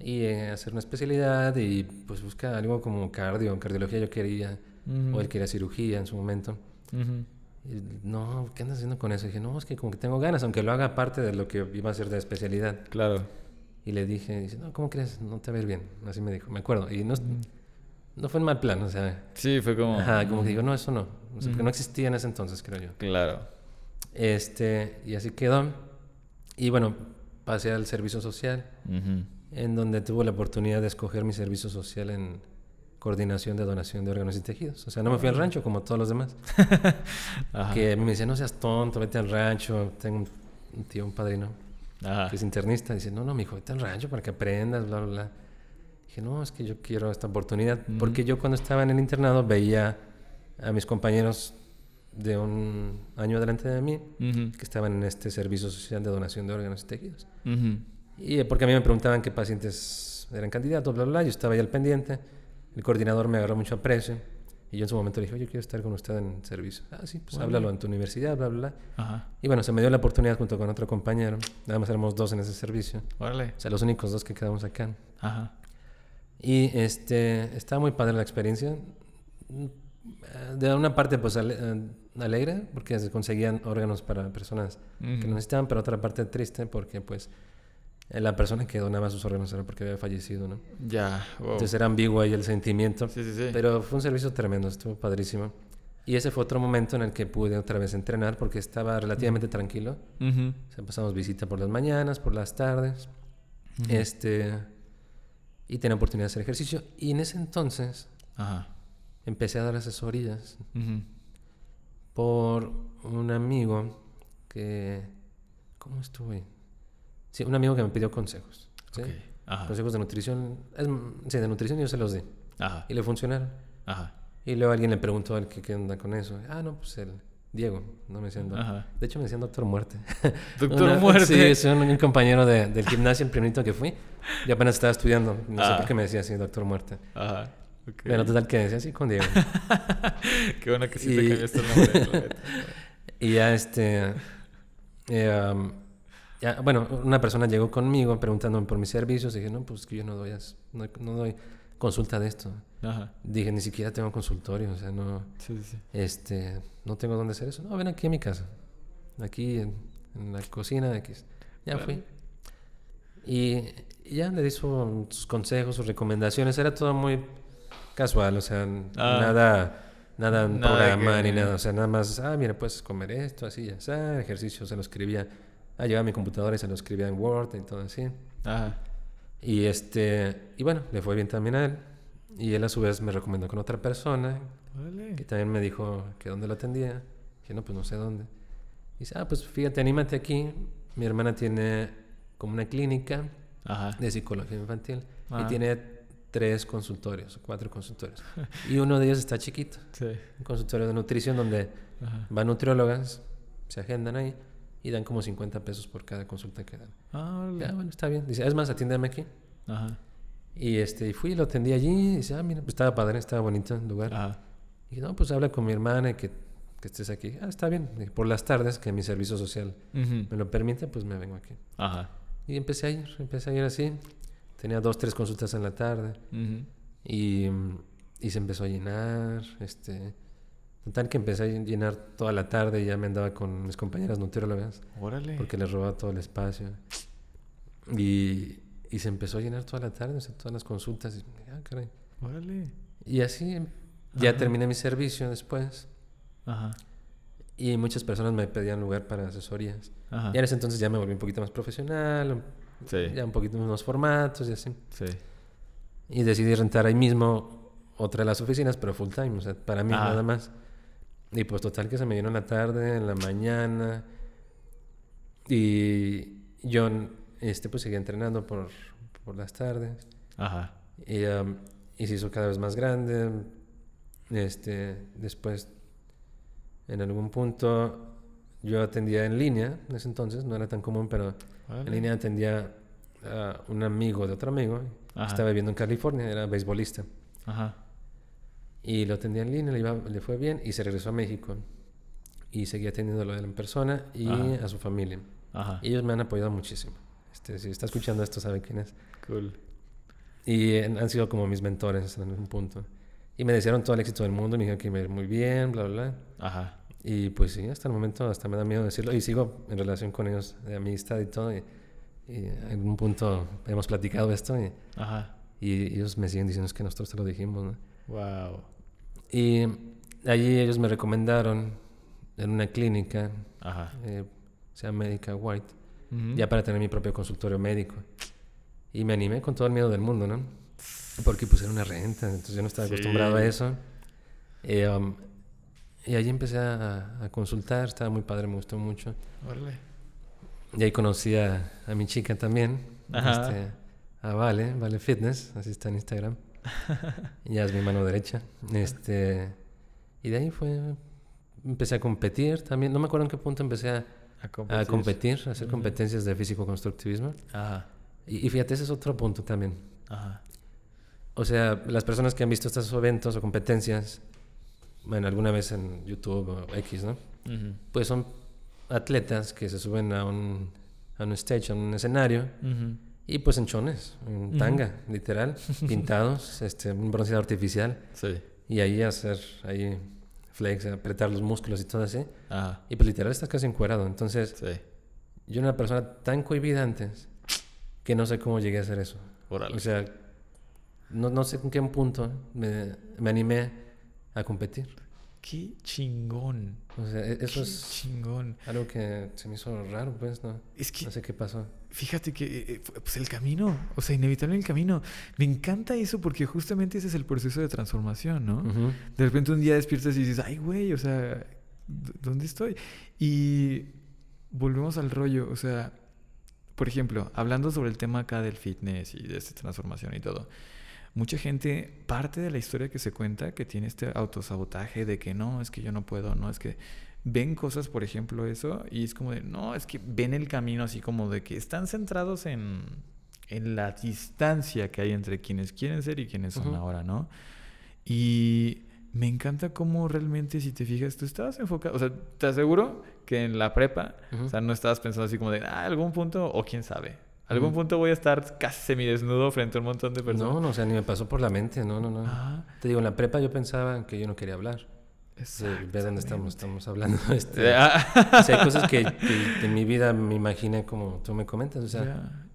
y eh, hacer una especialidad y pues busca algo como cardio, cardiología yo quería, o él quería cirugía en su momento. y, no, ¿qué andas haciendo con eso? Y dije, no, es que como que tengo ganas, aunque lo haga parte de lo que iba a hacer de especialidad. Claro. Y le dije, dice, no, ¿cómo crees? No te va a ir bien. Así me dijo, me acuerdo. Y no, no fue en mal plan, o sea. Sí, fue como. Ajá, como que digo, no, eso no. O sea, porque no existía en ese entonces, creo yo. Claro. Este, y así quedó. Y bueno, pasé al servicio social en donde tuve la oportunidad de escoger mi servicio social en coordinación de donación de órganos y tejidos. O sea, no me fui al rancho como todos los demás. Que me decían, no seas tonto, vete al rancho. Tengo un tío, un padrino, que es internista. Dice, no, no, mi hijo, vete al rancho para que aprendas, bla, bla, bla. No, es que yo quiero esta oportunidad. Porque yo cuando estaba en el internado veía a mis compañeros de un año adelante de mí que estaban en este servicio social de donación de órganos y tejidos. Y porque a mí me preguntaban qué pacientes eran candidatos, bla, bla, bla. Yo estaba ahí al pendiente. El coordinador me agarró mucho aprecio. Y yo en su momento le dije, yo quiero estar con usted en servicio. Ah, sí, pues háblalo en tu universidad, bla, bla, bla. Y bueno, se me dio la oportunidad junto con otro compañero. Nada más éramos dos en ese servicio. Órale. O sea, los únicos dos que quedamos acá. Ajá. Y este, estaba muy padre la experiencia. De una parte, pues alegre, porque se conseguían órganos para personas que necesitaban, pero otra parte triste, porque pues eh, la persona que donaba sus órganos era porque había fallecido, ¿no? Ya, Entonces era ambiguo ahí el sentimiento. Sí, sí, sí. Pero fue un servicio tremendo, estuvo padrísimo. Y ese fue otro momento en el que pude otra vez entrenar porque estaba relativamente tranquilo. o sea, pasamos visita por las mañanas, por las tardes. Este. Y tenía oportunidad de hacer ejercicio. Y en ese entonces empecé a dar asesorías por un amigo que. ¿Cómo estuve? Sí, un amigo que me pidió consejos. ¿sí? Consejos de nutrición. sí, de nutrición yo se los di. Ajá. Y le funcionaron. Ajá. Y luego alguien le preguntó a él qué, onda con eso. Ah, no, pues el Diego, no me decían De hecho me decían Doctor Muerte. Doctor Muerte. Sí, es un, compañero de, del gimnasio, el primerito que fui. Y apenas estaba estudiando. No sé por qué me decía así, Doctor Muerte. Ajá. Okay. Pero total que decía así con Diego. qué bueno que sí te cambiaste el nombre. y ya este... Eh, um, bueno, una persona llegó conmigo preguntándome por mis servicios. Y dije, no, pues que yo no doy, no, doy consulta de esto. Dije, ni siquiera tengo consultorio, o sea, no, este, no tengo dónde hacer eso. No, ven aquí a mi casa, aquí en, la cocina X. Ya fui. Y, ya le di sus consejos, sus recomendaciones. Era todo muy casual, o sea, ah. nada nada en programa ni nada. O sea, nada más, ah, mira, puedes comer esto, así, ya, sea, ejercicio, se lo escribía Ah, llevaba mi computadora y se lo escribía en Word y todo así. Ajá. Y este, y bueno, le fue bien también a él. Y él a su vez me recomendó con otra persona que también me dijo que dónde lo atendía. Dije, no, pues no sé dónde. Y dice, ah, pues fíjate, anímate aquí. Mi hermana tiene como una clínica de psicología infantil y tiene tres consultorios, cuatro consultorios. y uno de ellos está chiquito. Sí. Un consultorio de nutrición donde van nutriólogas, se agendan ahí y dan como 50 pesos por cada consulta que dan. Ah. Ya, bueno, está bien. Dice, es más, atiéndeme aquí. Ajá. Y este, y fui, lo atendí allí. Y dice, ah, mira, pues estaba padre, estaba bonito el lugar. Ajá. Y dije, no, pues habla con mi hermana y que, que estés aquí. Ah, está bien. Dije, por las tardes, que mi servicio social me lo permite, pues me vengo aquí. Ajá. Y empecé a ir, empecé a ir así. Tenía dos, tres consultas en la tarde. Y, y se empezó a llenar. Este, total que empecé a llenar toda la tarde y ya me andaba con mis compañeras nutriólogas Órale. porque les robaba todo el espacio. Y, y se empezó a llenar toda la tarde, o sea, todas las consultas. Y, ah, caray. Órale. Y así em, ya Ajá. terminé mi servicio después. Ajá. Y muchas personas me pedían lugar para asesorías. Ajá. Y en ese entonces ya me volví un poquito más profesional, Sí. ya un poquito unos formatos y así. Sí. Y decidí rentar ahí mismo otra de las oficinas, pero full time, o sea, para mí Ah. nada más. Y pues total que se me llenó en la tarde, en la mañana. Y yo este, pues seguía entrenando por, por las tardes. Ajá. Y, um, y se hizo cada vez más grande. Este, después, en algún punto, yo atendía en línea, en ese entonces, no era tan común, pero en línea atendía a un amigo de otro amigo. Ajá. Estaba viviendo en California, era beisbolista. Ajá. Y lo atendía en línea, le, iba- le fue bien y se regresó a México. Y seguía atendiéndolo a él en persona y Ajá. a su familia. Ajá. Ellos me han apoyado muchísimo. Este, si está escuchando esto, sabe quién es. Cool. Y eh, han sido como mis mentores en un punto. Y me desearon todo el éxito del mundo, me dijeron que me iba a ir muy bien, bla, bla, bla. Ajá. Y pues sí, hasta el momento hasta me da miedo decirlo. Y sigo en relación con ellos de amistad y todo. Y, y en un punto hemos platicado esto y, Ajá. y ellos me siguen diciendo "Es que nosotros te lo dijimos. ¿no?". Wow. Y allí ellos me recomendaron en una clínica, Ajá. eh, se llama Medica White, ya para tener mi propio consultorio médico. Y me animé con todo el miedo del mundo, ¿no? Porque pues era una renta, entonces yo no estaba Sí. acostumbrado a eso. Y, um, y allí empecé a, a consultar, estaba muy padre, me gustó mucho. Órale. Y ahí conocí a, a mi chica también, este, a Vale, Vale Fitness, así está en Instagram. ya es mi mano derecha. Este, y de ahí fue, empecé a competir también, no me acuerdo en qué punto empecé a, competir, a hacer competencias de físico-constructivismo. Ajá. Y, y fíjate, ese es otro punto también. Ajá. O sea, las personas que han visto estos eventos o competencias, bueno, alguna vez en YouTube o X, ¿no? Pues son atletas que se suben a un, a un stage, a un escenario, y pues en chones, en tanga, literal, pintados, este, un bronceado artificial, Sí. y ahí hacer, ahí flex, apretar los músculos y todo así. Ajá. Y pues literal estás casi encuerado. Entonces, Sí. yo era una persona tan cohibida antes que no sé cómo llegué a hacer eso. Órale. O sea, no, no sé en qué punto me, me animé a competir. Qué chingón. O sea, e- eso Qué es chingón. algo que se me hizo raro, pues, ¿no? Es que No sé qué pasó. Fíjate que, eh, eh, pues el camino, o sea, inevitable el camino. Me encanta eso porque justamente ese es el proceso de transformación, ¿no? De repente un día despiertas y dices, ay, güey, o sea, ¿dó- ¿dónde estoy? Y volvemos al rollo, o sea, por ejemplo, hablando sobre el tema acá del fitness y de esta transformación y todo, mucha gente, parte de la historia que se cuenta, que tiene este autosabotaje de que no, es que yo no puedo, no, es que ven cosas, por ejemplo, eso, y es como de, no, es que ven el camino así como de que están centrados en, en la distancia que hay entre quienes quieren ser y quienes son ahora, ¿no? Y me encanta cómo realmente, si te fijas, tú estabas enfocado, o sea, te aseguro que en la prepa, o sea, no estabas pensando así como de, ah, algún punto, o quién sabe, algún Ujú. punto voy a estar casi semidesnudo frente a un montón de personas. No, no, o sea, ni me pasó por la mente, no, no, no. Ah, Te digo, en la prepa yo pensaba que yo no quería hablar. Ve dónde estamos, estamos hablando. Este, Ah, o sea, hay cosas que, que en mi vida me imaginé como tú me comentas. O sea,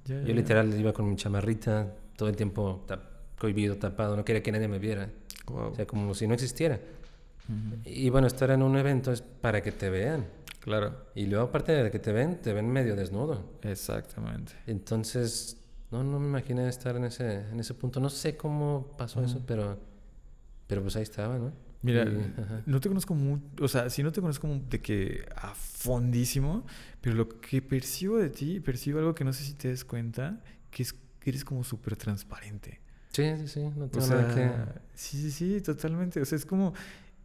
ya, ya, yo literal iba con mi chamarrita todo el tiempo tap- cohibido, tapado, no quería que nadie me viera. Wow. O sea, como si no existiera. Ujú. Y bueno, estar en un evento es para que te vean. Claro, Y luego, aparte de que te ven, te ven medio desnudo. exactamente. Entonces, no, no me imaginé estar en ese, en ese punto. No sé cómo pasó eso, pero, pero pues ahí estaba, ¿no? Mira, Y- no te conozco mucho, o sea, sí no te conozco de que a fondísimo, pero lo que percibo de ti, percibo algo que no sé si te des cuenta, que es que eres como súper transparente. Sí, sí, sí, no O tengo sea, nada que... sí, sí, sí, totalmente. O sea, es como,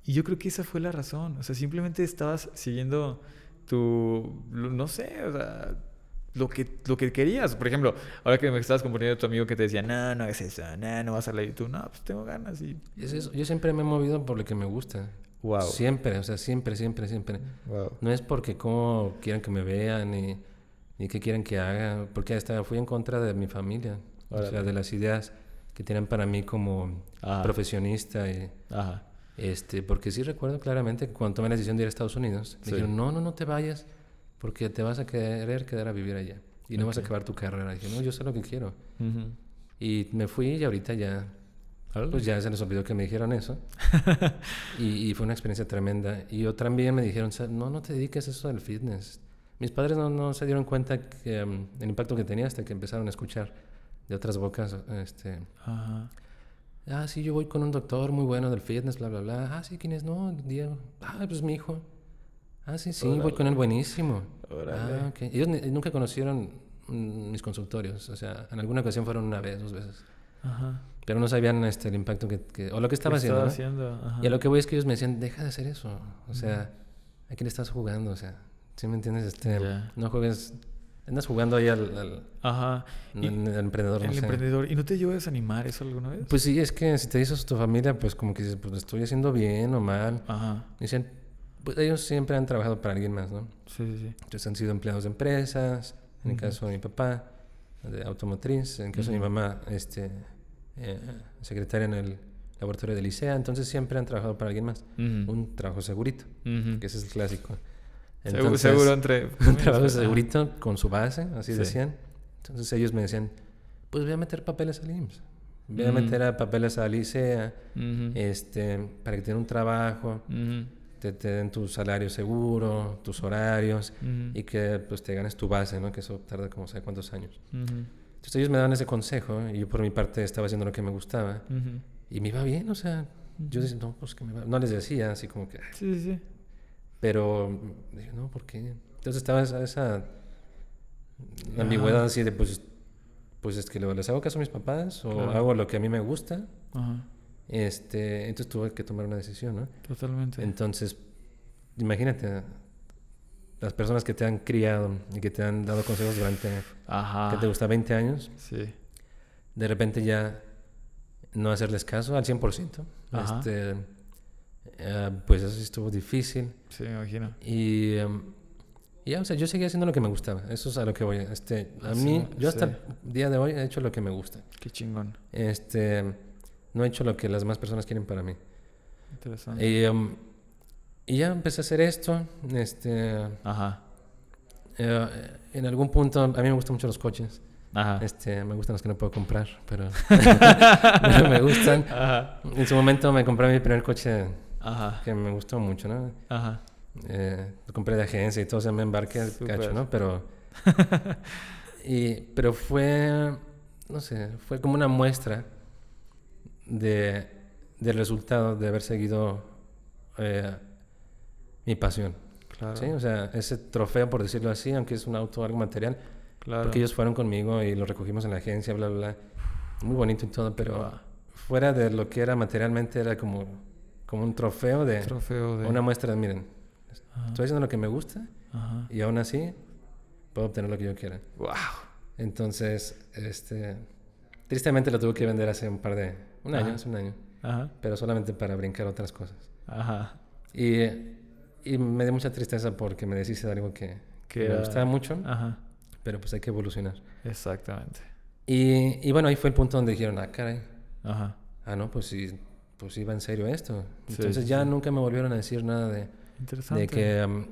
y yo creo que esa fue la razón. O sea, simplemente estabas siguiendo tu, no sé, o sea, lo que, lo que querías. Por ejemplo, ahora que me estabas componiendo a tu amigo que te decía, no, no es eso, no, no vas a leer. Y tú, no, pues tengo ganas. Y... Es eso. Yo siempre me he movido por lo que me gusta. Wow. Siempre, o sea, siempre, siempre, siempre. Wow. No es porque cómo quieran que me vean ni, ni qué quieren que haga, porque hasta fui en contra de mi familia. O sea, de las ideas que tienen para mí como Ajá. profesionista. Y, Ajá. Este, porque sí recuerdo claramente que cuando tomé la decisión de ir a Estados Unidos, Sí. me dijeron, no, no, no te vayas, porque te vas a querer quedar a vivir allá. Y no vas a acabar tu carrera. Y dije, no, yo sé lo que quiero. Ujú. Y me fui y ahorita ya, pues ya se les olvidó que me dijeron eso. y, y fue una experiencia tremenda. Y yo también me dijeron, "Sa- no, no te dediques a eso del fitness. Mis padres no, no se dieron cuenta que, um, el impacto que tenía hasta que empezaron a escuchar de otras bocas, este, Ajá. Ah, sí, yo voy con un doctor muy bueno del fitness, bla, bla, bla. Ah, sí, ¿quién es? No, Diego. Ah, pues mi hijo. Ah, sí, sí, voy con él buenísimo. Órale. Ah, ok. Ellos ni- nunca conocieron mm, mis consultorios. O sea, en alguna ocasión fueron una vez, dos veces. Ajá. Pero no sabían este, el impacto que, que- o lo que estaba ¿Qué haciendo. ¿no? haciendo? Ajá. Y a lo que voy es que ellos me decían, deja de hacer eso. O sea, ¿a qué le estás jugando? O sea, ¿sí me entiendes? Este. No juegues, andas jugando ahí al, al- Ajá. Y emprendedor, no el sé. emprendedor. ¿Y no te llevó a desanimar eso alguna vez? Pues sí, es que si te dices a tu familia, pues como que dices, pues lo estoy haciendo bien o mal. Ajá. Dicen, pues ellos siempre han trabajado para alguien más, ¿no? Sí, sí, sí. Entonces han sido empleados de empresas, en el caso de mi papá, de automotriz, en el caso de mi mamá, este, eh, secretaria en el laboratorio de Licea, entonces siempre han trabajado para alguien más. Un trabajo segurito, que ese es el clásico. Seguro, Entonces, seguro entre... un trabajo segurito con su base, así Sí. decían. Entonces ellos me decían, pues voy a meter papeles al IMSS, voy a Mm. meter a papeles al Licea, Ujú. este, para que tengan un trabajo, te, te den tu salario seguro, tus horarios y que pues te ganes tu base, ¿no? Que eso tarda como sé cuántos años. Entonces ellos me daban ese consejo y yo por mi parte estaba haciendo lo que me gustaba y me iba bien, o sea, yo decía, no, pues que me va... No les decía así como que... Sí, sí, sí. Pero dije, no, ¿por qué? Entonces estaba esa, esa ambigüedad así de, pues, pues es que les hago caso a mis papás o Claro. hago lo que a mí me gusta. Ajá. Este, entonces tuve que tomar una decisión, ¿no? Totalmente. Entonces, imagínate, las personas que te han criado y que te han dado consejos durante, Ajá. ¿qué te gusta? 20 años, Sí. de repente ya no hacerles caso al 100%. Ajá. Este, eh, pues eso sí estuvo difícil. Sí, me imagino. Y, em, y ya, o sea, yo seguía haciendo lo que me gustaba. Eso es a lo que voy. Este, a Sí, mí, yo hasta sí. el día de hoy he hecho lo que me gusta. Qué chingón. Este, no he hecho lo que las demás personas quieren para mí. Interesante. Y, y ya empecé a hacer esto. Este, Ajá. eh, en algún punto, a mí me gustan mucho los coches. Ajá. Este, me gustan los que no puedo comprar, pero, pero me gustan. Ajá. En su momento me compré mi primer coche Ajá. que me gustó mucho, ¿no? Ajá. Eh, lo compré de agencia y todo, o sea, me embarqué al cacho, ¿no? Pero, y, pero fue, no sé, fue como una muestra de, del resultado de haber seguido eh, mi pasión. Claro. ¿sí? O sea, ese trofeo, por decirlo así, aunque es un auto, algo material, Claro. porque ellos fueron conmigo y lo recogimos en la agencia, bla, bla, bla. Muy bonito y todo, pero Wow. fuera de lo que era materialmente, era como, como un trofeo de Trofeo de. una muestra de, miren, Ajá. estoy haciendo lo que me gusta Ajá. y aún así puedo obtener lo que yo quiera. Wow. Entonces, este, tristemente lo tuve que vender hace un par de, un año, Ajá. hace un año, Ajá. pero solamente para brincar otras cosas. Ajá. Y, y me dio mucha tristeza porque me deshice de algo que, que me gustaba mucho, Ajá. pero pues hay que evolucionar. Exactamente. Y, y bueno, ahí fue el punto donde dijeron, ah, caray, Ajá. ah, no, pues sí, pues iba en serio esto. Entonces sí, ya nunca me volvieron a decir nada de, Interesante. de que... um,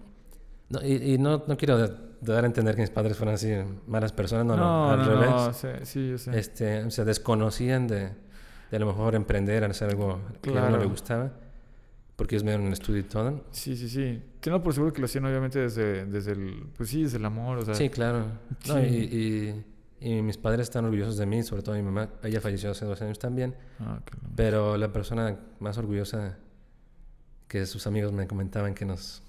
no, y, y no, no quiero dar a entender que mis padres fueran así malas personas, no, no, al revés. no, sí, sí, yo sé. Este, se desconocían de, de a lo mejor emprender, hacer algo que a uno le gustaba, porque ellos me dieron el estudio y todo. Sí, sí, sí. Tengo por seguro que lo hacían obviamente desde, desde el, pues sí, desde el amor, o sea. Sí, claro. No, Sí. y, y, y mis padres están orgullosos de mí, sobre todo mi mamá. Ella falleció hace dos años también, Ah, pero la persona más orgullosa que sus amigos me comentaban que nos,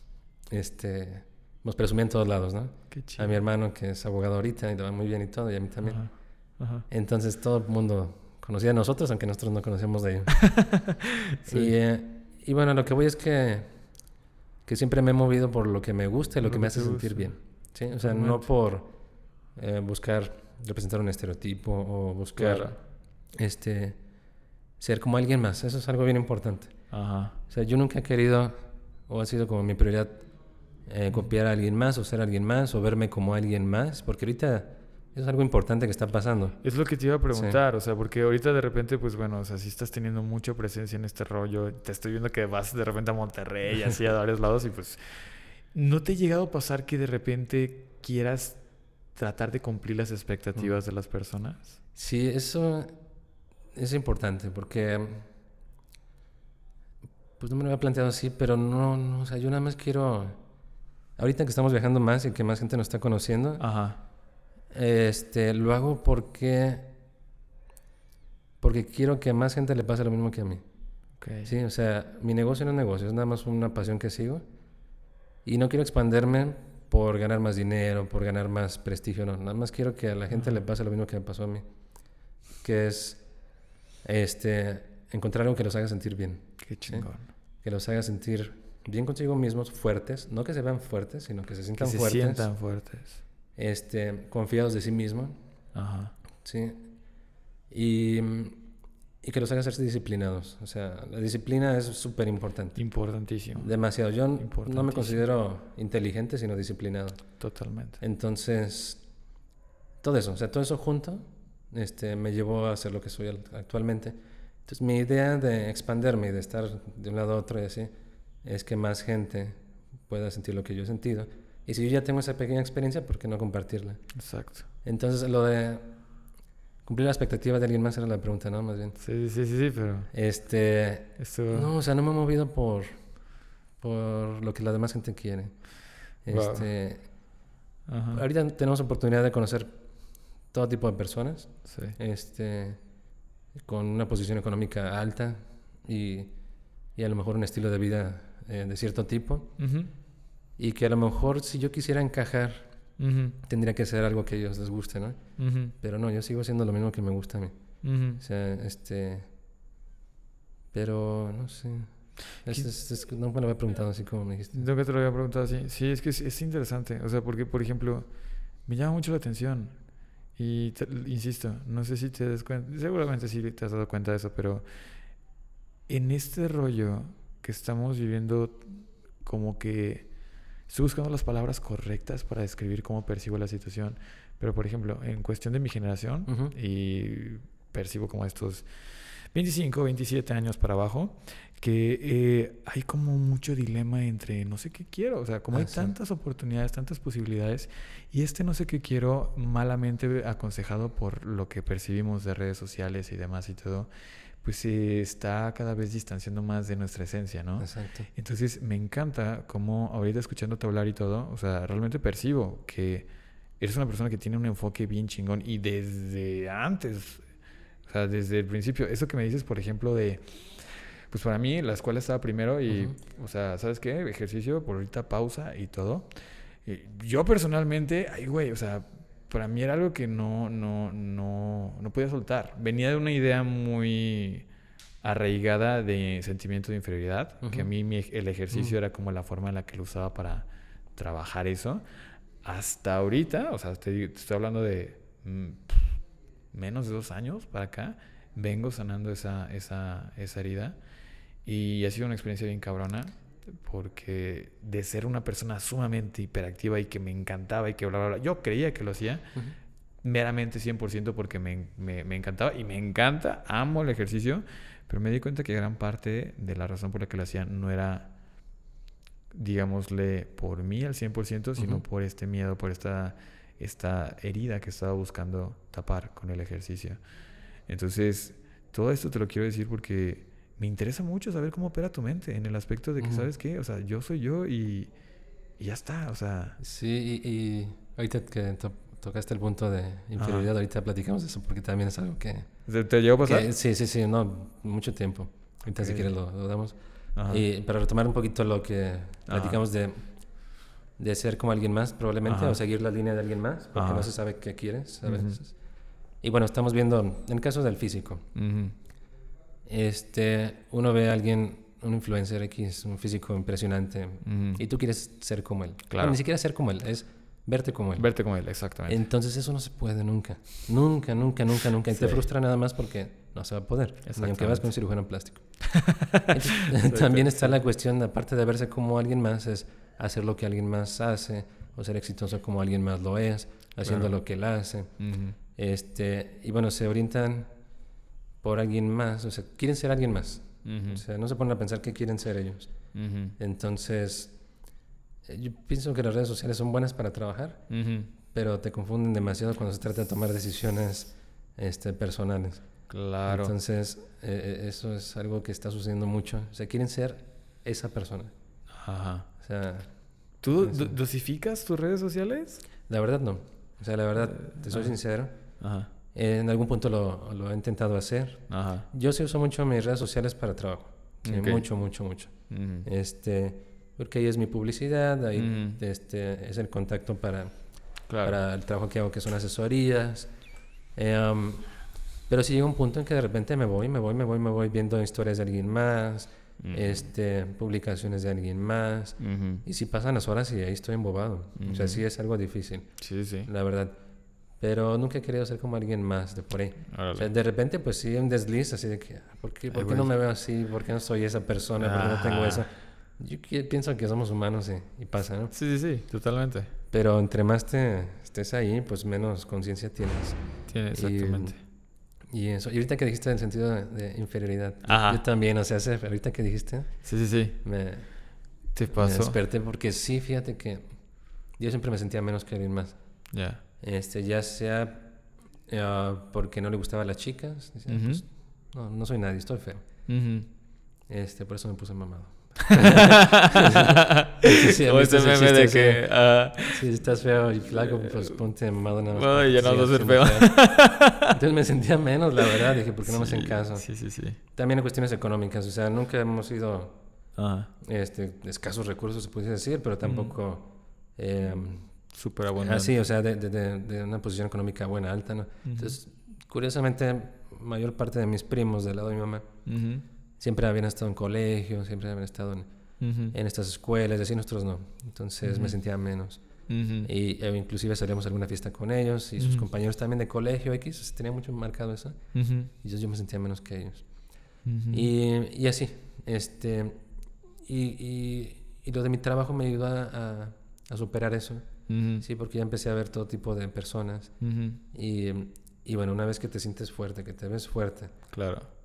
este, nos presumía en todos lados, ¿no? Qué chido. A mi hermano que es abogado ahorita y le va muy bien y todo, y a mí también. Ajá. Ajá. Entonces todo el mundo conocía a nosotros, aunque nosotros no conocíamos de ellos. Sí. y, eh, y bueno, lo que voy es que, que siempre me he movido por lo que me gusta y lo, que me hace sentir bien. ¿sí? O sea, no por eh, buscar representar un estereotipo o buscar este, ser como alguien más. Eso es algo bien importante. Ajá. O sea, yo nunca he querido, o ha sido como mi prioridad, eh, copiar a alguien más o ser alguien más o verme como alguien más, porque ahorita es algo importante que está pasando. Es lo que te iba a preguntar, o sea, porque ahorita de repente, pues bueno, o sea, si estás teniendo mucha presencia en este rollo, te estoy viendo que vas de repente a Monterrey, así a varios lados, y pues, ¿no te ha llegado a pasar que de repente quieras tratar de cumplir las expectativas de las personas? Sí, eso es importante, porque pues no me lo había planteado así, pero no, no, o sea, yo nada más quiero, ahorita que estamos viajando más y que más gente nos está conociendo, Ajá este, lo hago porque porque quiero que a más gente le pase lo mismo que a mí. Sí, o sea, mi negocio no es negocio, es nada más una pasión que sigo. Y no quiero expanderme por ganar más dinero, por ganar más prestigio, no. Nada más quiero que a la gente le pase lo mismo que me pasó a mí. Que es este, encontrar algo que los haga sentir bien. Qué chingón. Que los haga sentir bien consigo mismos, fuertes. No que se vean fuertes, sino que se sientan que fuertes. Se sientan fuertes este, confiados de sí mismo. Ajá. Sí. Y, y, que los haga ser disciplinados. O sea, la disciplina es súper importante. Importantísimo. Demasiado. Yo no me considero inteligente, sino disciplinado. Totalmente. Entonces, todo eso, o sea, todo eso junto este, me llevó a ser lo que soy actualmente. Entonces, mi idea de expanderme y de estar de un lado a otro y así, es que más gente pueda sentir lo que yo he sentido y si yo ya tengo esa pequeña experiencia, ¿por qué no compartirla? Exacto. Entonces, lo de cumplir la expectativa de alguien más era la pregunta, ¿no? Más bien. Sí, sí, sí, sí, pero... Este... No, o sea, no me he movido por, por lo que la demás gente quiere. Este... Ahorita tenemos oportunidad de conocer todo tipo de personas. Sí. Este... Con una posición económica alta y, y a lo mejor un estilo de vida eh, de cierto tipo. Uh y que a lo mejor si yo quisiera encajar, tendría que ser algo que a ellos les guste, ¿no? Pero no, yo sigo haciendo lo mismo que me gusta a mí. O sea, este... Pero, no sé. no me lo había preguntado así como me dijiste. Que te lo había preguntado así. Sí, es que es, interesante. O sea, porque, por ejemplo, me llama mucho la atención. Y insisto, no sé si te das cuenta, seguramente sí te has dado cuenta de eso, pero en este rollo que estamos viviendo como que Estoy buscando las palabras correctas para describir cómo percibo la situación. Pero, por ejemplo, en cuestión de mi generación, y percibo como estos 25, 27 años para abajo, que eh, hay como mucho dilema entre no sé qué quiero. O sea, como hay ah, tantas oportunidades, tantas posibilidades, y este no sé qué quiero, malamente aconsejado por lo que percibimos de redes sociales y demás y todo pues se está cada vez distanciando más de nuestra esencia, ¿no? Exacto. Entonces me encanta como ahorita escuchándote hablar y todo, o sea, realmente percibo que eres una persona que tiene un enfoque bien chingón y desde antes, o sea, desde el principio, eso que me dices, por ejemplo, de, pues para mí la escuela estaba primero y, o sea, ¿sabes qué? Ejercicio, por ahorita pausa y todo. yo personalmente, ay, güey, o sea, para mí era algo que no, no, no, no podía soltar. Venía de una idea muy arraigada de sentimiento de inferioridad, que a mí el ejercicio era como la forma en la que lo usaba para trabajar eso. Hasta ahorita, o sea, te, estoy hablando de mm, menos de dos años para acá, vengo sanando esa, esa, esa herida y ha sido una experiencia bien cabrona porque de ser una persona sumamente hiperactiva y que me encantaba y que bla, bla, bla, yo creía que lo hacía meramente 100% porque me, me, encantaba y me encanta, amo el ejercicio, pero me di cuenta que gran parte de la razón por la que lo hacía no era, digámosle, por mí al 100%, sino por este miedo, por esta, esta herida que estaba buscando tapar con el ejercicio. Entonces, todo esto te lo quiero decir porque me interesa mucho saber cómo opera tu mente en el aspecto de que, ¿sabes qué? O sea, yo soy yo y, ya está, o sea... Sí, y, ahorita que tocaste el punto de inferioridad, ahorita platicamos de eso porque también es algo que... ¿Te llegó a pasar? sí, sí, sí, no, mucho tiempo. Ahorita si quieres lo, damos. Y para retomar un poquito lo que platicamos de, de ser como alguien más, probablemente, o seguir la línea de alguien más, porque no se sabe qué quieres a veces. Y bueno, estamos viendo, en el caso del físico, este, uno ve a alguien un influencer X, un físico impresionante, y tú quieres ser como él. Claro. ni siquiera ser como él, es verte como él. Verte como él, exactamente. Entonces eso no se puede nunca. Nunca, nunca, nunca, nunca. Y te frustra nada más porque no se va a poder. Ni aunque vas con un cirujano plástico. también está la cuestión, aparte de verse como alguien más, es hacer lo que alguien más hace, o ser exitoso como alguien más lo es, haciendo lo que él hace. este, y bueno, se orientan por alguien más, o sea, quieren ser alguien más. O sea, no se ponen a pensar qué quieren ser ellos. Entonces, eh, yo pienso que las redes sociales son buenas para trabajar, pero te confunden demasiado cuando se trata de tomar decisiones este, personales. Claro. Entonces, eh, eh, eso es algo que está sucediendo mucho. O sea, quieren ser esa persona. Ajá. O sea... ¿Tú dosificas tus redes sociales? La verdad no. O sea, la verdad, te soy sincero. Ajá. En algún punto lo, lo, he intentado hacer. Ajá. Yo sí uso mucho mis redes sociales para trabajo. Mucho, mucho, mucho. Este, porque ahí es mi publicidad, ahí este, es el contacto para, para el trabajo que hago, que son asesorías. Eh, pero si llega un punto en que de repente me voy, me voy, me voy, me voy viendo historias de alguien más, este, publicaciones de alguien más. Y si pasan las horas y ahí estoy embobado. O sea, sí es algo difícil. Sí, sí. La verdad. Pero nunca he querido ser como alguien más de por ahí. O sea, de repente, pues sí, un desliz así de que, ¿por qué, por qué no me veo así? ¿Por qué no soy esa persona? ¿Por qué no tengo eso? Yo pienso que somos humanos y, y pasa, ¿no? Sí, sí, sí, totalmente. Pero entre más te estés ahí, pues menos conciencia tienes. Tienes, exactamente. Y eso. Y ahorita que dijiste el sentido de, inferioridad. Yo también, o sea, ahorita que dijiste. Sí, sí, sí. Me, ¿Te pasó? Me desperté porque sí, fíjate que yo siempre me sentía menos que alguien más. Ya. Este, ya sea eh, porque no le gustaban las chicas. pues, no, no soy nadie, estoy feo. Este, por eso me puse mamado. sí, o ese meme de que... Uh... Si estás feo y flaco, pues ponte mamado nada más. Ay, ya no vas a ser feo. Entonces me sentía menos, la verdad. Dije, ¿por qué no me hacen caso? Sí, sí, sí. También en cuestiones económicas. O sea, nunca hemos sido este, escasos recursos, se pudiese decir, pero tampoco... Eh, Súper abundante. Así, o sea, de, de, de, una posición económica buena, alta, ¿no? Entonces, curiosamente, mayor parte de mis primos del lado de mi mamá siempre habían estado en colegio, siempre habían estado en, en estas escuelas, así nosotros no. Entonces me sentía menos. Y e inclusive salíamos a alguna fiesta con ellos y sus compañeros también de colegio X, tenía mucho marcado eso. Y yo, yo me sentía menos que ellos. y, y, así, este, y, y, y, lo de mi trabajo me ayudó a, a superar eso. Sí, porque ya empecé a ver todo tipo de personas. Y, y bueno, una vez que te sientes fuerte, que te ves fuerte. Claro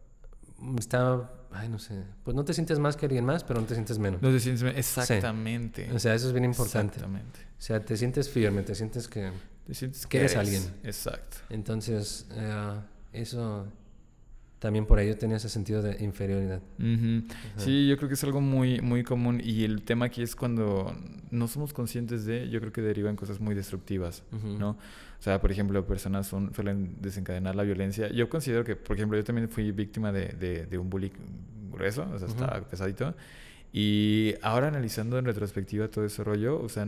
está, ay, no sé, pues no te sientes más que alguien más, pero no te sientes menos. No te sientes exactamente. O sea, eso es bien importante. Exactamente. O sea, te sientes firme, te sientes que, te sientes que, eres, alguien. Exacto. Entonces, eh, eso también por ahí yo tenía ese sentido de inferioridad. Sí, yo creo que es algo muy, muy común y el tema aquí es cuando no somos conscientes de, yo creo que derivan cosas muy destructivas, ¿no? O sea, por ejemplo, personas son, suelen desencadenar la violencia. Yo considero que, por ejemplo, yo también fui víctima de, de, un bullying grueso, o sea, estaba pesadito. Y ahora analizando en retrospectiva todo ese rollo, o sea,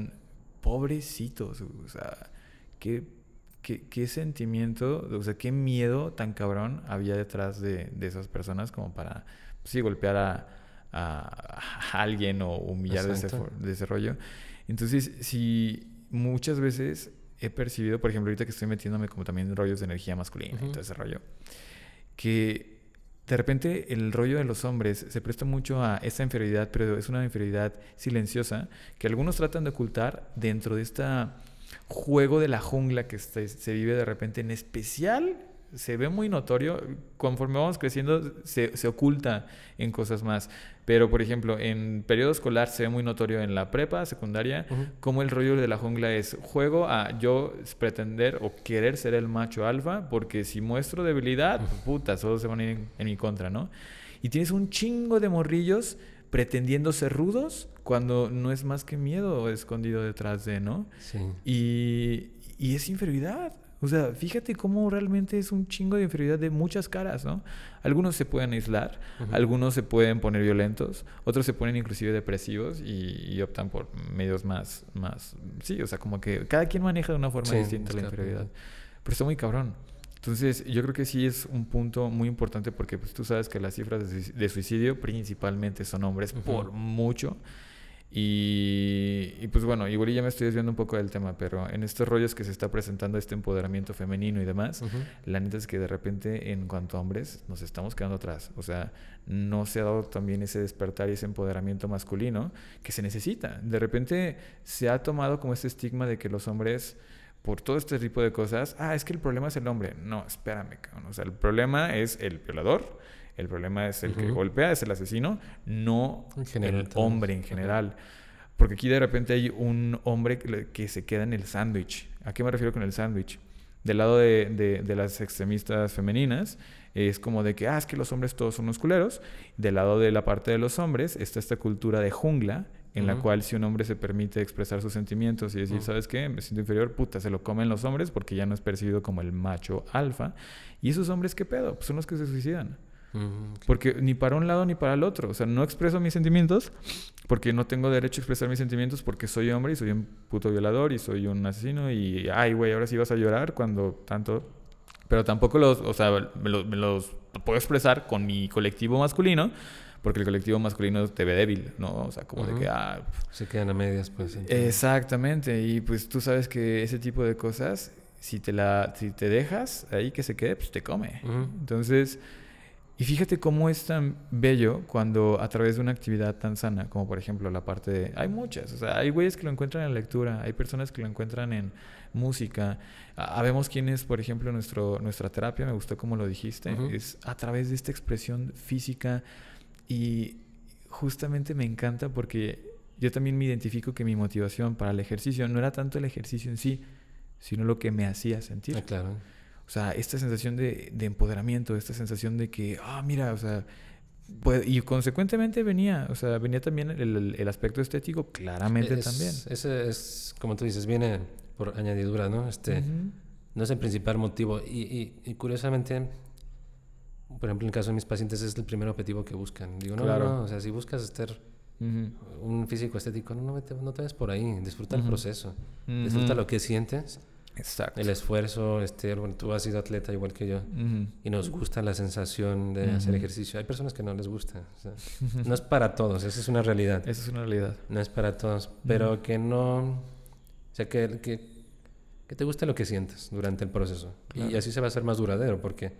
pobrecitos, o sea, qué ¿Qué, sentimiento, o sea, qué miedo tan cabrón había detrás de, esas personas como para, pues sí, golpear a, alguien o humillar de ese, de rollo? Entonces, si muchas veces he percibido, por ejemplo, ahorita que estoy metiéndome como también en rollos de energía masculina y todo ese rollo, que de repente el rollo de los hombres se presta mucho a esa inferioridad, pero es una inferioridad silenciosa que algunos tratan de ocultar dentro de esta juego de la jungla que se vive de repente, en especial se ve muy notorio, conforme vamos creciendo se, se, oculta en cosas más. Pero, por ejemplo, en periodo escolar se ve muy notorio en la prepa, secundaria, como el rollo de la jungla es juego a yo pretender o querer ser el macho alfa, porque si muestro debilidad, puta, todos se van a ir en, en mi contra, ¿no? Y tienes un chingo de morrillos pretendiendo ser rudos cuando no es más que miedo escondido detrás de, ¿no? Sí. Y, y es inferioridad. O sea, fíjate cómo realmente es un chingo de inferioridad de muchas caras, ¿no? Algunos se pueden aislar, algunos se pueden poner violentos, otros se ponen inclusive depresivos y, optan por medios más, más, sí, o sea, como que cada quien maneja de una forma distinta la inferioridad. Pero está muy cabrón. Entonces, yo creo que sí es un punto muy importante porque pues, tú sabes que las cifras de suicidio principalmente son hombres por mucho. Y, pues bueno, igual ya me estoy desviando un poco del tema, pero en estos rollos que se está presentando este empoderamiento femenino y demás, la neta es que de repente en cuanto a hombres nos estamos quedando atrás. O sea, no se ha dado también ese despertar y ese empoderamiento masculino que se necesita. De repente se ha tomado como este estigma de que los hombres por todo este tipo de cosas, ah, es que el problema es el hombre. No, espérame, cabrón. O sea, el problema es el violador, el problema es el que golpea, es el asesino, no el hombre en general. Porque aquí de repente hay un hombre que se queda en el sándwich. ¿A qué me refiero con el sándwich? Del lado de, de, las extremistas femeninas, es como de que, ah, es que los hombres todos son musculeros. Del lado de la parte de los hombres está esta cultura de jungla en la cual si un hombre se permite expresar sus sentimientos y decir, ¿sabes qué? Me siento inferior, puta, se lo comen los hombres porque ya no es percibido como el macho alfa. ¿Y esos hombres qué pedo? Pues son los que se suicidan. Porque ni para un lado ni para el otro. O sea, no expreso mis sentimientos porque no tengo derecho a expresar mis sentimientos porque soy hombre y soy un puto violador y soy un asesino y, ay, güey, ahora sí vas a llorar cuando tanto... Pero tampoco los, o sea, me los, me los puedo expresar con mi colectivo masculino porque el colectivo masculino te ve débil, ¿no? O sea, como de que... Ah, Se quedan a medias, pues. Exactamente, y pues tú sabes que ese tipo de cosas, si te, la, si te dejas ahí que se quede, pues te come. Entonces, y fíjate cómo es tan bello cuando a través de una actividad tan sana, como por ejemplo la parte de... Hay muchas, o sea, hay güeyes que lo encuentran en lectura, hay personas que lo encuentran en música. Habemos quienes, por ejemplo, nuestro, nuestra terapia, me gustó como lo dijiste, es a través de esta expresión física y justamente me encanta porque yo también me identifico que mi motivación para el ejercicio no era tanto el ejercicio en sí, sino lo que me hacía sentir. Ah, claro. O sea, esta sensación de, de, empoderamiento, esta sensación de que, ah, mira, o sea, pues, y consecuentemente venía, o sea, venía también el, el aspecto estético, claramente también. Ese es, como tú dices, viene por añadidura, ¿no? Este, No es el principal motivo. Y, y, y curiosamente, por ejemplo, en el caso de mis pacientes es el primer objetivo que buscan. Digo, no, no, o sea, si buscas estar un físico estético, no, no, te, no te ves por ahí, disfruta el proceso, disfruta lo que sientes. Exacto. El esfuerzo, este, bueno, tú has sido atleta igual que yo y nos gusta la sensación de hacer ejercicio. Hay personas que no les gusta. no es para todos, esa es una realidad. Esa es una realidad. No es para todos, pero que no, o sea, que, que, que, te guste lo que sientes durante el proceso. Y así se va a hacer más duradero porque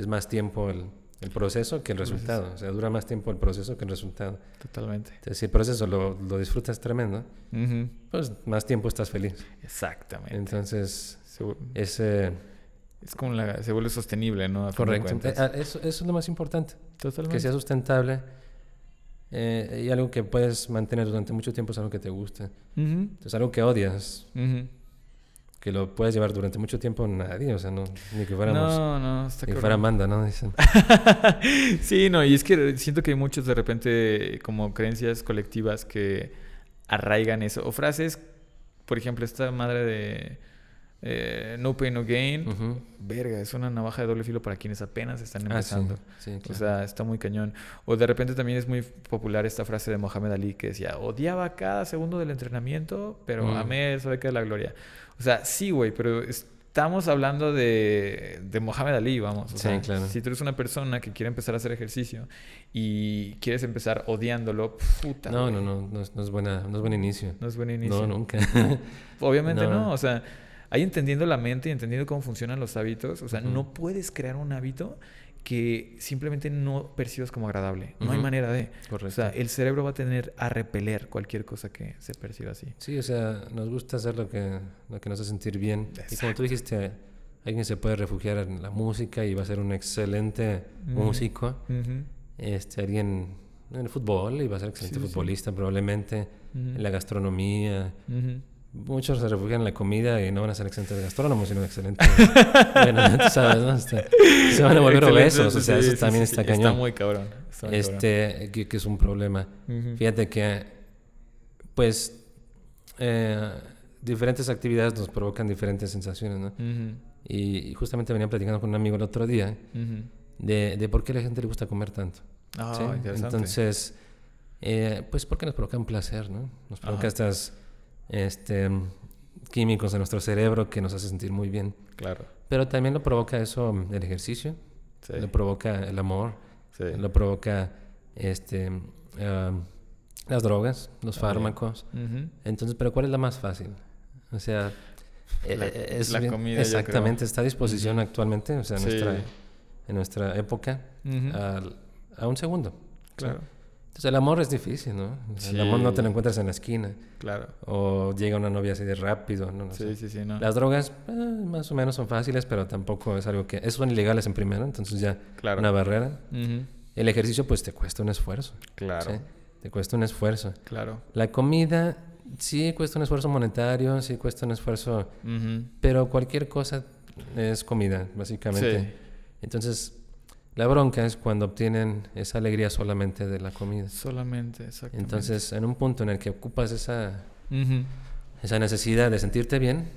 es más tiempo el, el proceso que el resultado. O sea, dura más tiempo el proceso que el resultado. Totalmente. Entonces, si el proceso lo, lo disfrutas tremendo, pues más tiempo estás feliz. Exactamente. Entonces, ese... Es como la, se vuelve sostenible, ¿no? Correcto. Eh, ah, eso, eso, es lo más importante. Totalmente. Que sea sustentable. Eh, y algo que puedes mantener durante mucho tiempo es algo que te guste. Entonces, algo que odias que lo puedes llevar durante mucho tiempo nadie, o sea, no, ni que fuéramos. No, no, está Ni que fuera Amanda, ¿no? Dicen. sí, no, y es que siento que hay muchos de repente como creencias colectivas que arraigan eso. O frases, por ejemplo, esta madre de eh, No Pain No Gain. Verga, es una navaja de doble filo para quienes apenas están ah, empezando. O sea, está muy cañón. O de repente también es muy popular esta frase de Mohamed Ali que decía: Odiaba cada segundo del entrenamiento, pero mm. amé eso de que la gloria. O sea, sí, güey, pero estamos hablando de, de Mohamed Ali, vamos. O sí, claro. Si tú eres una persona que quiere empezar a hacer ejercicio y quieres empezar odiándolo, puta. No, no, no, no es, buena, no es buen inicio. No es buen inicio. No, nunca. Obviamente no. O sea, ahí entendiendo la mente y entendiendo cómo funcionan los hábitos, o sea, no puedes crear un hábito que simplemente no percibas como agradable. No hay manera de. Correcto. O sea, el cerebro va a tener a repeler cualquier cosa que se perciba así. Sí, o sea, nos gusta hacer lo que, lo que nos hace sentir bien. Y como tú dijiste, alguien se puede refugiar en la música y va a ser un excelente músico. este, alguien en el fútbol y va a ser excelente futbolista probablemente. En la gastronomía. Muchos se refugian en la comida y no van a ser excelentes gastrónomos, sino excelentes. bueno, sabes, ¿no? Este, se van a volver obesos, o sea, eso también está cañón. Está muy cabrón. este, Que, es un problema. Fíjate que, pues, eh, diferentes actividades nos provocan diferentes sensaciones, ¿no? y, justamente venía platicando con un amigo el otro día de, de, por qué a la gente le gusta comer tanto. Ah, Entonces, eh, pues porque nos provoca un placer, ¿no? Nos provoca estas este, químicos en nuestro cerebro que nos hace sentir muy bien. Claro. Pero también lo provoca eso el ejercicio, Sí. lo provoca el amor, Sí. lo provoca este, ah, las drogas, los También. fármacos. Entonces, ¿pero cuál es la más fácil? O sea, La- eh, es la bien- comida, Exactamente, está a disposición actualmente, o sea, en, Sí. nuestra, en nuestra época, a un segundo. Claro. Entonces, el amor es difícil, ¿no? El amor no te lo encuentras en la esquina. Claro. O llega una novia así de rápido, no, lo Sí, sé. sí, sí, no. Las drogas, eh, más o menos son fáciles, pero tampoco es algo que... Esos son ilegales en primera, entonces ya Claro. una barrera. El ejercicio, pues, te cuesta un esfuerzo. Claro. ¿sí? Te cuesta un esfuerzo. Claro. La comida sí cuesta un esfuerzo monetario, sí cuesta un esfuerzo, pero cualquier cosa es comida, básicamente. Sí. Entonces, la bronca es cuando obtienen esa alegría solamente de la comida. Solamente, exactamente. Entonces, en un punto en el que ocupas esa, esa necesidad de sentirte bien,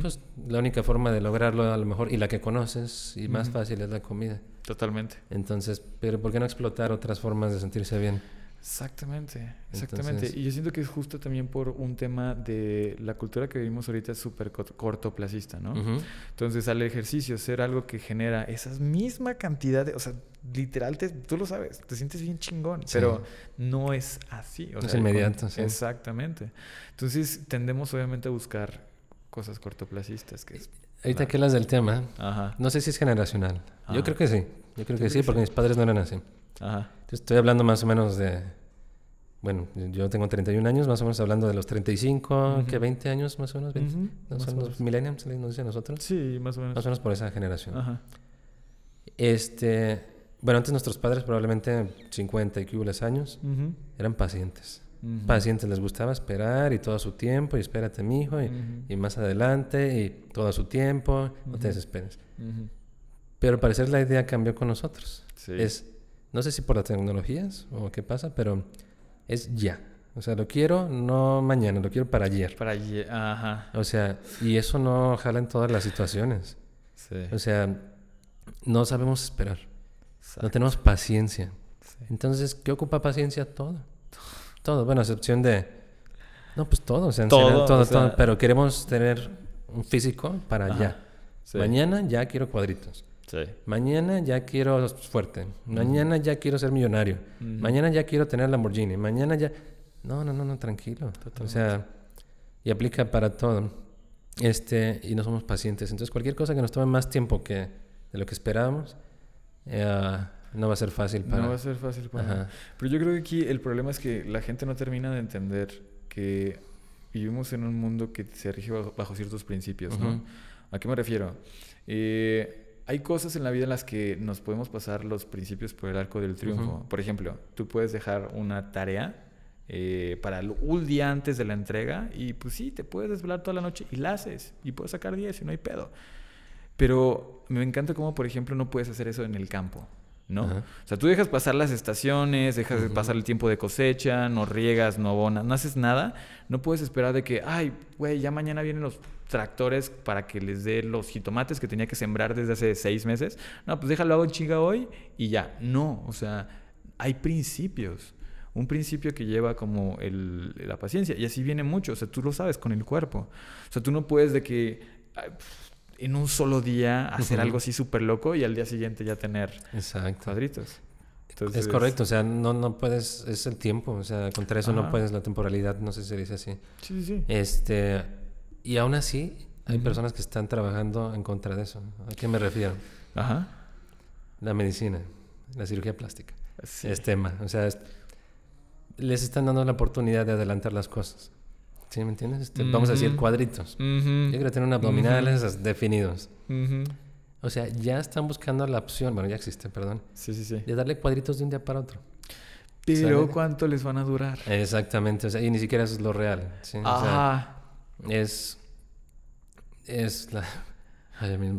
pues la única forma de lograrlo a lo mejor, y la que conoces y más fácil es la comida. Totalmente. Entonces, pero ¿por qué no explotar otras formas de sentirse bien? Exactamente, exactamente. Entonces- y yo siento que es justo también por un tema de la cultura que vivimos ahorita es súper co- cortoplacista, ¿no? Entonces, al ejercicio ser algo que genera esa misma cantidad de, o sea, literal, te- tú lo sabes, te sientes bien chingón, Sí. pero no es así. o No es sea, con- inmediato, sí. Exactamente. Entonces, tendemos obviamente a buscar cosas cortoplacistas, que es... Ahorita la- que hablas del tema, Ajá, no sé si es generacional. Ajá. Yo creo que sí. Yo creo que sí, que porque mis padres no eran así. ajá. Estoy hablando más o menos de. Bueno, yo tengo 31 años, más o menos hablando de los 35, Ujú. que 20 años más o menos. 20, Ujú, ¿no más son los millennials, nos dice a nosotros. Sí, más o menos. Más o menos por esa generación. Ajá. Este. Bueno, antes nuestros padres, probablemente 50 y los años, Ujú, eran pacientes. Pacientes, les gustaba esperar y todo a su tiempo, y espérate, mijo, y, Ujú. y más adelante, y todo a su tiempo, no te desesperes. Pero al parecer la idea cambió con nosotros. Sí. Es, no sé si por las tecnologías o qué pasa, pero es ya. O sea, lo quiero no mañana, lo quiero para ayer. Para allí, ajá. O sea, y eso no jala en todas las situaciones. Sí. O sea, no sabemos esperar, no Exacto. tenemos paciencia. Sí. Entonces, ¿qué ocupa paciencia? Todo. Todo, bueno, a excepción de... No, pues todo, o sea, Todo, general, todo, o sea- todo, pero queremos tener un físico para Ajá. ya. Sí. Mañana ya quiero cuadritos. Sí. Mañana ya quiero fuerte. Mañana ya quiero ser millonario. Ujú. Mañana ya quiero tener Lamborghini. Mañana ya... No, no, no, no, tranquilo. O sea, y aplica para todo. Este, y no somos pacientes. Entonces, cualquier cosa que nos tome más tiempo que de lo que esperábamos, eh, no va a ser fácil para... No va a ser fácil para. Pero yo creo que aquí el problema es que la gente no termina de entender que vivimos en un mundo que se rige bajo, bajo ciertos principios, ¿no? Ujú. ¿A qué me refiero? Eh, hay cosas en la vida en las que nos podemos pasar los principios por el arco del triunfo. Por ejemplo, tú puedes dejar una tarea eh, para el un día antes de la entrega y pues sí, te puedes desvelar toda la noche y la haces y puedes sacar 10 y no hay pedo. Pero me encanta cómo, por ejemplo, no puedes hacer eso en el campo, ¿no? Ajá. O sea, tú dejas pasar las estaciones, dejas pasar el tiempo de cosecha, no riegas, no abonas, no haces nada. No puedes esperar de que, ay, güey, ya mañana vienen los tractores para que les dé los jitomates que tenía que sembrar desde hace seis meses. No, pues déjalo hago en chinga hoy y ya. No, o sea, hay principios. Un principio que lleva como el, la paciencia. Y así viene mucho. O sea, tú lo sabes con el cuerpo. O sea, tú no puedes de que ay, en un solo día hacer algo así súper loco y al día siguiente ya tener Exacto. cuadritos. Entonces, Es correcto, o sea, no, no puedes, es el tiempo, o sea, contra eso no puedes, la temporalidad, no sé si se dice así. Sí, sí, sí. Este, y aún así, hay personas que están trabajando en contra de eso. ¿A qué me refiero? Ajá. La medicina, la cirugía plástica, Sí. es tema. O sea, es- les están dando la oportunidad de adelantar las cosas. ¿Sí me entiendes? Este, Vamos a decir cuadritos. Yo quiero tener un abdominales definidos. Ujú. O sea, ya están buscando la opción, bueno, ya existe, perdón, Sí, sí, sí. de darle cuadritos de un día para otro. Pero ¿Sale? ¿cuánto les van a durar? Exactamente, o sea, y ni siquiera eso es lo real. ¿sí? O sea, Ajá. es. Es la. Ay, mis,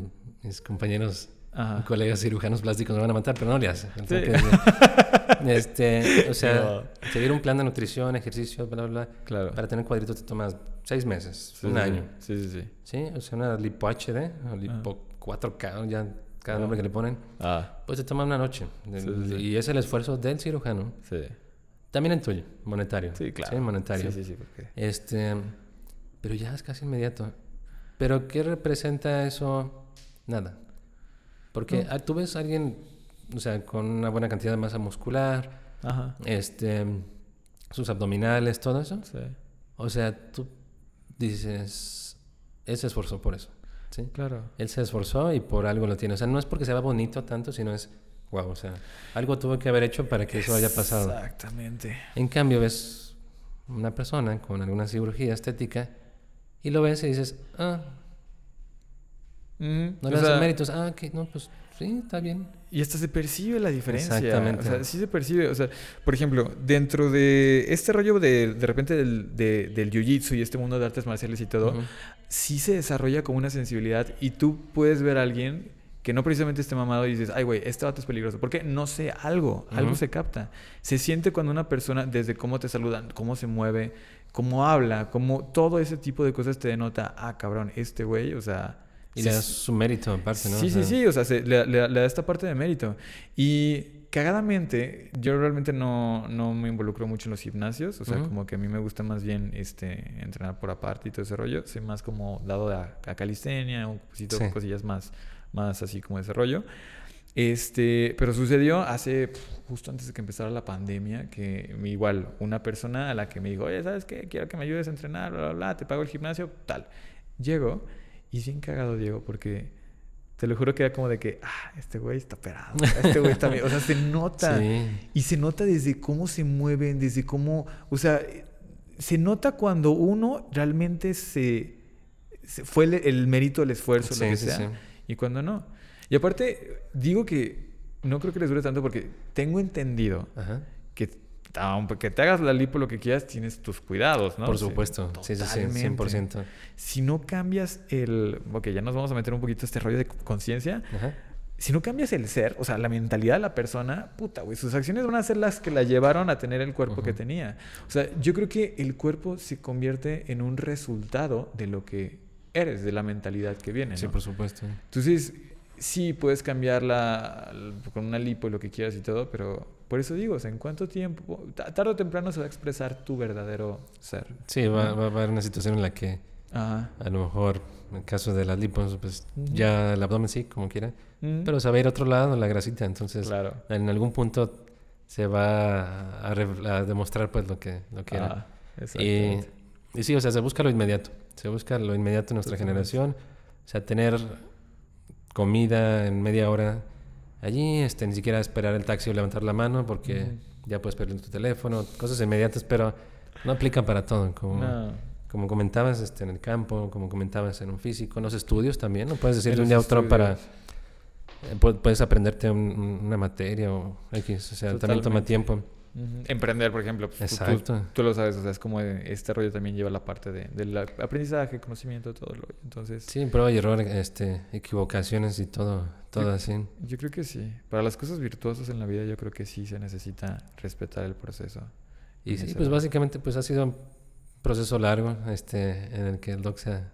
mis compañeros, Ajá. colegas cirujanos plásticos me van a matar, pero no le hace. Sí. Este, o sea, No. seguir un plan de nutrición, ejercicio, bla, bla, bla. Claro. Para tener cuadritos te toma seis meses, Sí, un sí, año. Sí, sí, sí. ¿Sí? O sea, una lipo HD, o lipo 4K, ya cada Ah. nombre que le ponen, Ah, pues te toma una noche. Sí, sí, sí. Y es el esfuerzo del cirujano. sí. También el tuyo, monetario. Sí, claro. Sí, monetario. Sí, sí, sí. Porque... Este, pero ya es casi inmediato. Pero ¿qué representa eso? Nada. Porque No. ah, tú ves a alguien, o sea, con una buena cantidad de masa muscular, Ajá. este, sus abdominales, todo eso. Sí. O sea, tú dices, él se esforzó por eso. ¿sí? Claro. Él se esforzó y por algo lo tiene. O sea, no es porque se vea bonito tanto, sino es, wow, o sea, algo tuvo que haber hecho para que eso haya pasado. Exactamente. En cambio, ves una persona con alguna cirugía estética y lo ves y dices, ah, No O le sea, méritos, ah, que no, pues sí, está bien. Y hasta se percibe la diferencia. Exactamente. O sea, sí se percibe. O sea, por ejemplo, dentro de este rollo de, de repente del, de- del jiu-jitsu y este mundo de artes marciales y todo, sí se desarrolla como una sensibilidad y tú puedes ver a alguien que no precisamente esté mamado y dices, ay, güey, este vato es peligroso. Porque no sé, algo, algo se capta. Se siente cuando una persona, desde cómo te saludan, cómo se mueve, cómo habla, cómo todo ese tipo de cosas te denota, ah, cabrón, este güey, o sea... Y se- le das su mérito aparte, ¿no? Sí, O sí, sea, sí, o sea, se- le, le- le da esta parte de mérito. Y cagadamente, yo realmente no, no me involucro mucho en los gimnasios, o sea, Ujú. como que a mí me gusta más bien este, entrenar por aparte y todo ese rollo. Soy más como dado a, a calistenia, un poquito, Sí. cosillas más, más así como ese rollo. Este, pero sucedió hace justo antes de que empezara la pandemia que igual una persona a la que me dijo, oye, ¿sabes qué? Quiero que me ayudes a entrenar, bla, bla, bla, te pago el gimnasio, tal. Llego y es bien cagado, Diego, porque te lo juro que era como de que, ah, este güey está operado, este güey está bien. O sea, se nota. Sí. Y se nota desde cómo se mueven, desde cómo, o sea, se nota cuando uno realmente se, se- fue el, el mérito, el esfuerzo, Sí, lo que sí, sea, y cuando no. Y aparte, digo que no creo que les dure tanto porque tengo entendido Ajá. que aunque te hagas la lipo lo que quieras, tienes tus cuidados, ¿no? Por Sí, supuesto. Sí, sí, sí, totalmente. 100%. Si no cambias el... Ok, ya nos vamos a meter un poquito a este rollo de conciencia. Ajá. Si no cambias el ser, o sea, la mentalidad de la persona, puta, güey, sus acciones van a ser las que la llevaron a tener el cuerpo que tenía. O sea, yo creo que el cuerpo se convierte en un resultado de lo que eres, de la mentalidad que viene, Sí, ¿no? por supuesto. Entonces, sí, puedes cambiarla con una lipo y lo que quieras y todo, pero por eso digo, o sea, ¿en cuánto tiempo? Ta- Tarde o temprano se va a expresar tu verdadero ser. Sí, va, va a haber una situación en la que Ajá. a lo mejor, en el caso de las lipos, pues Ujú. ya el abdomen sí, como quiera. Mm, Pero se va a ir a otro lado, la grasita. Entonces, claro. en algún punto se va a, a demostrar pues lo que, lo que era. Ah, Y, exactamente. y sí, o sea, se busca lo inmediato. Se busca lo inmediato en nuestra generación. O sea, tener comida en media hora allí, este, ni siquiera esperar el taxi o levantar la mano porque ya puedes perder tu teléfono, cosas inmediatas, pero no aplican para todo. Como, No. como comentabas este, en el campo, como comentabas en un físico, en los estudios también, no puedes decir de un día a otro para... eh, pu- Puedes aprenderte un- un- una materia o X, o sea, también toma Totalmente. Emprender, por ejemplo. pues, tú- tú- Exacto. Tú, lo sabes, o sea, es como este rollo también lleva la parte de, del aprendizaje, conocimiento, todo lo. Entonces, Sí, prueba y error, este, equivocaciones y todo, todo así. yo creo que sí. Para las cosas virtuosas en la vida, yo creo que sí se necesita respetar el proceso. Y sí, pues básicamente pues ha sido un proceso largo este, en el que el doc se ha,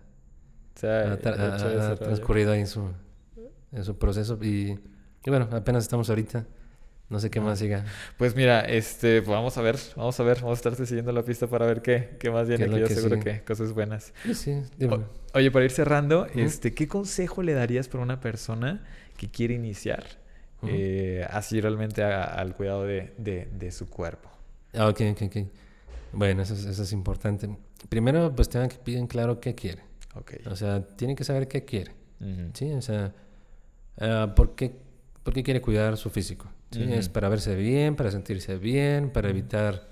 O sea, ha ha- ha transcurrido ahí en su, en su proceso y, y bueno, apenas estamos ahorita. No sé qué Ah. más siga. Pues mira, este, pues vamos a ver, vamos a ver, vamos a estarte siguiendo la pista para ver qué, qué más viene, que yo que seguro sigue? que cosas buenas. Sí, sí. O- oye, para ir cerrando, este, ¿qué consejo le darías para una persona que quiere iniciar eh, así realmente a- al cuidado de, de- de su cuerpo? Ah, ok, ok, ok. Bueno, eso es, eso es importante. Primero, pues tengan que piden claro qué quiere. Ok. O sea, tienen que saber qué quiere. Sí, o sea, ah, ¿por, qué, por qué quiere cuidar su físico? ¿Sí? Ujú. Es para verse bien, para sentirse bien, para evitar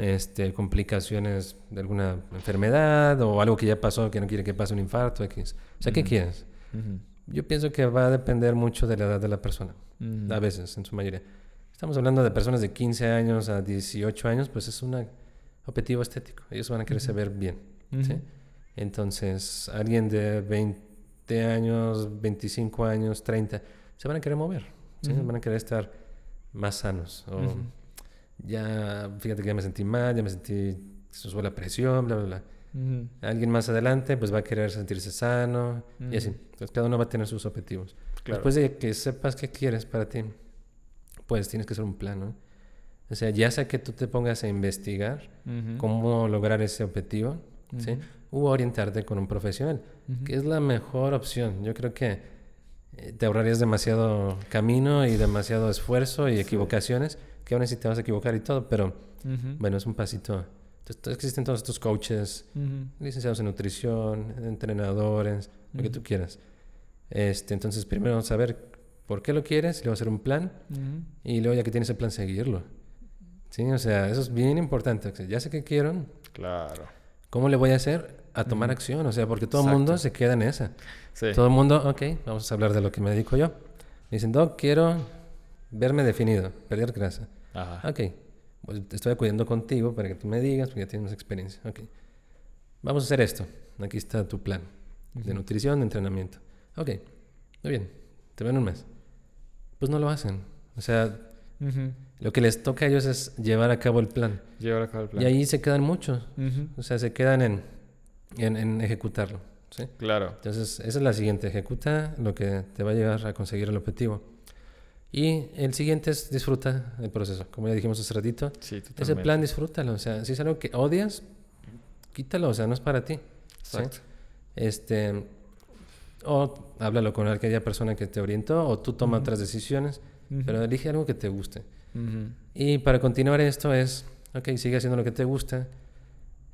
este, complicaciones de alguna enfermedad o algo que ya pasó que no quiere que pase un infarto. X. O sea, ¿qué Ujú. quieres? Ujú. Yo pienso que va a depender mucho de la edad de la persona, a veces, en su mayoría. Estamos hablando de personas de 15 años a 18 años, pues es un objetivo estético. Ellos van a quererse ver bien. ¿sí? Entonces, alguien de 20 años, 25 años, 30, se van a querer mover, ¿sí? Ujú. van a querer estar más sanos. O Ujú. ya, fíjate que ya me sentí mal, ya me sentí, se sube la presión, bla, bla, bla. Ujú. Alguien más adelante, pues va a querer sentirse sano y así. Entonces, cada uno va a tener sus objetivos. Claro. Después de que sepas qué quieres para ti, pues tienes que hacer un plan, ¿no? O sea, ya sea que tú te pongas a investigar cómo lograr ese objetivo, ¿sí? U orientarte con un profesional, que es la mejor opción. Yo creo que te ahorrarías demasiado camino y demasiado esfuerzo y equivocaciones, que aún así te vas a equivocar y todo, pero bueno, es un pasito. Entonces, existen todos estos coaches, licenciados en nutrición, entrenadores, lo que tú quieras. Este, entonces, primero vamos a ver por qué lo quieres, luego hacer un plan, y luego ya que tienes el plan, seguirlo. Sí, o sea, eso es bien importante. Ya sé qué quiero. Claro. ¿Cómo le voy a hacer? A tomar acción, o sea, porque todo el mundo se queda en esa. Todo el mundo, ok, vamos a hablar de lo que me dedico yo. dicen, Doc, quiero verme definido, perder grasa. Ajá. Ok, pues estoy acudiendo contigo para que tú me digas, porque ya tienes experiencia. Ok, vamos a hacer esto. Aquí está tu plan de nutrición, de entrenamiento. Ok, muy bien, te ven un mes. Pues no lo hacen. O sea, lo que les toca a ellos es llevar a cabo el plan. Llevar a cabo el plan. Y ahí se quedan muchos. O sea, se quedan en, en, ejecutarlo. ¿sí? Claro. Entonces, esa es la siguiente. Ejecuta lo que te va a llevar a conseguir el objetivo. Y el siguiente es disfruta el proceso. Como ya dijimos hace ratito. Sí, Ese plan, disfrútalo. O sea, si es algo que odias, quítalo. O sea, no es para ti. Exacto. Este, o háblalo con aquella persona que te orientó, o tú toma otras decisiones, pero elige algo que te guste. Y para continuar esto es, ok, sigue haciendo lo que te gusta,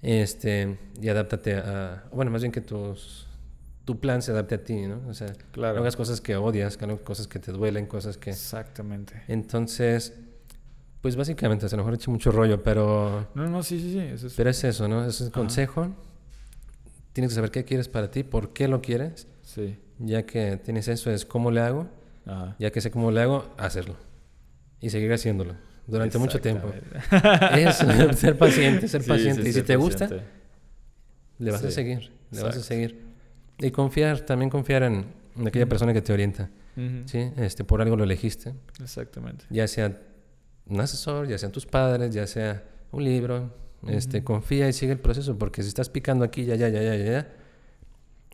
este, y adáptate a, bueno, más bien que tus, tu plan se adapte a ti, ¿no? O sea, claro. no hagas cosas que odias, que cosas que te duelen, cosas que... Exactamente. Entonces, pues básicamente, a lo mejor he hecho mucho rollo, pero... No, no, sí, sí, sí. Eso es... Pero es eso, ¿no? Es un consejo. Tienes que saber qué quieres para ti, por qué lo quieres. Sí. Ya que tienes eso, es cómo le hago. Ya que sé cómo le hago, hacerlo. Y seguir haciéndolo durante mucho tiempo. es ser paciente, ser paciente. y si te gusta, le vas a seguir. Le vas a seguir. Y confiar, también confiar en, aquella persona que te orienta. ¿sí? este, por algo lo elegiste. Exactamente. Ya sea un asesor, ya sean tus padres, ya sea un libro. este, confía y sigue el proceso, porque si estás picando aquí, ya, ya, ya, ya, ya,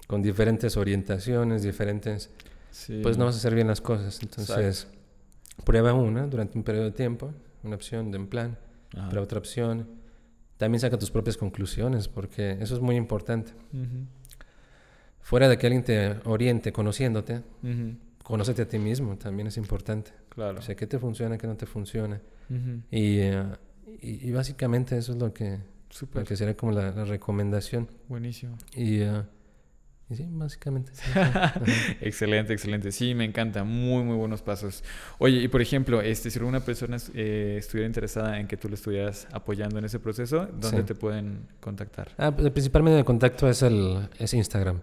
con diferentes orientaciones, diferentes, pues no vas a hacer bien las cosas. Entonces, prueba una durante un periodo de tiempo, una opción de un plan, prueba otra opción. También saca tus propias conclusiones, porque eso es muy importante. Fuera de que alguien te oriente conociéndote, conócete a ti mismo, también es importante. Claro. O sea, qué te funciona, qué no te funciona. Eh, y, básicamente eso es lo que, Super. que sería como la, la recomendación. Buenísimo. Y uh, sí, básicamente. excelente, excelente. Sí, me encanta. Muy, muy buenos pasos. Oye, y por ejemplo, este, si alguna persona eh, estuviera interesada en que tú le estuvieras apoyando en ese proceso, ¿dónde te pueden contactar? Ah, pues, el principal medio de contacto es, el, es Instagram.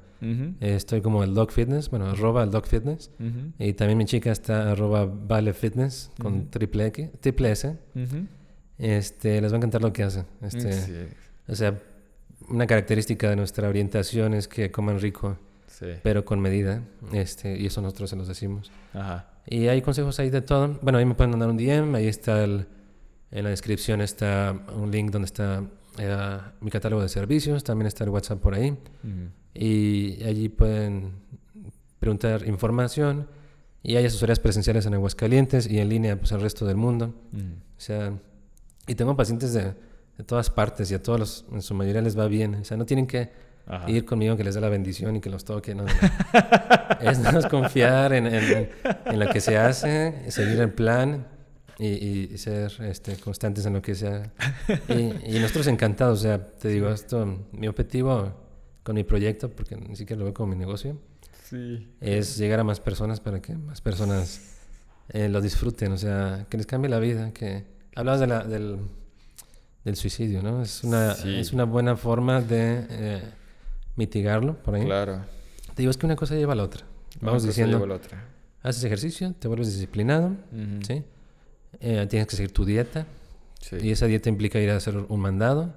estoy como el Dog Fitness, bueno, arroba el Dog Fitness. Y también mi chica está arroba Vale Fitness con triple, X, triple S. Este, les va a encantar lo que hace. Este, O sea, una característica de nuestra orientación es que coman rico, pero con medida. Este, y eso nosotros se los decimos. Ajá. Y hay consejos ahí de todo. Bueno, ahí me pueden mandar un DM, ahí está el, en la descripción está un link donde está eh, mi catálogo de servicios, también está el WhatsApp por ahí. Y allí pueden preguntar información. Y hay asesorías presenciales en Aguascalientes y en línea pues el resto del mundo. O sea, y tengo pacientes de de todas partes y a todos los, en su mayoría les va bien. O sea, no tienen que ir conmigo que les dé la bendición y que los toque. No, es confiar en, en, en, lo que se hace, seguir el plan y, y ser este, constantes en lo que sea. Y, y, nosotros encantados, o sea, te digo, esto, mi objetivo con mi proyecto, porque ni siquiera lo veo como mi negocio, sí. es llegar a más personas para que más personas eh, lo disfruten, o sea, que les cambie la vida, que hablabas de la, del del suicidio, ¿no? Es una, es una buena forma de eh, mitigarlo por ahí. Claro. Te digo, es que una cosa lleva a la otra. Vamos diciendo, la otra. haces ejercicio, te vuelves disciplinado, ¿sí? Eh, tienes que seguir tu dieta. Sí. Y esa dieta implica ir a hacer un mandado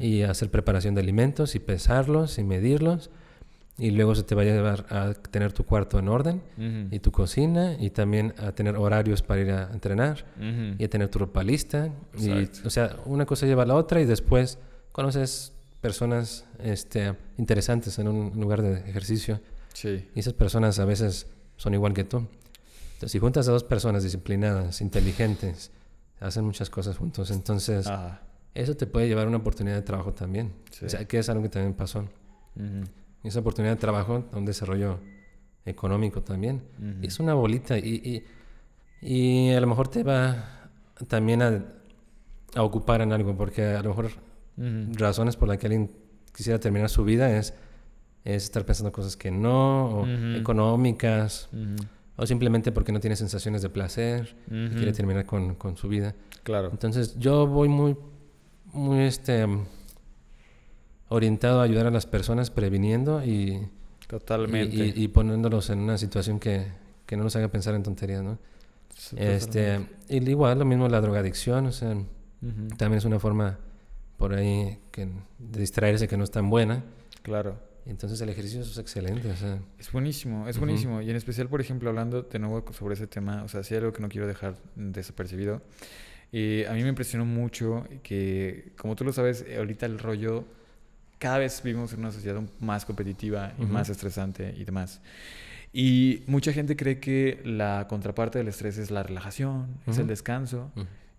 y hacer preparación de alimentos y pesarlos y medirlos y luego se te va a llevar a tener tu cuarto en orden y tu cocina y también a tener horarios para ir a entrenar y a tener tu ropa lista. Y, o sea, una cosa lleva a la otra y después conoces personas este, interesantes en un lugar de ejercicio. Sí. Y esas personas a veces son igual que tú. Entonces, si juntas a dos personas disciplinadas, inteligentes, hacen muchas cosas juntos. Entonces, eso te puede llevar a una oportunidad de trabajo también. O sea, que es algo que también pasó. Esa oportunidad de trabajo, un desarrollo económico también. Es una bolita y, y, a lo mejor te va también a, a, ocupar en algo, porque a lo mejor razones por las que alguien quisiera terminar su vida es, es estar pensando cosas que no, o económicas, o simplemente porque no tiene sensaciones de placer y quiere terminar con, con, su vida. Claro. Entonces yo voy muy, muy este, orientado a ayudar a las personas previniendo y Totalmente. Y, poniéndolos en una situación que, que, no nos haga pensar en tonterías, ¿no? este, y igual lo mismo la drogadicción, o sea, también es una forma por ahí que, de distraerse que no es tan buena. Claro. Entonces el ejercicio es excelente, o sea. Es buenísimo, es buenísimo. Y en especial, por ejemplo, hablando de nuevo sobre ese tema, o sea, sí algo que no quiero dejar desapercibido. Y a mí me impresionó mucho que, como tú lo sabes, ahorita el rollo cada vez vivimos en una sociedad más competitiva y más estresante y demás. Y mucha gente cree que la contraparte del estrés es la relajación, es el descanso.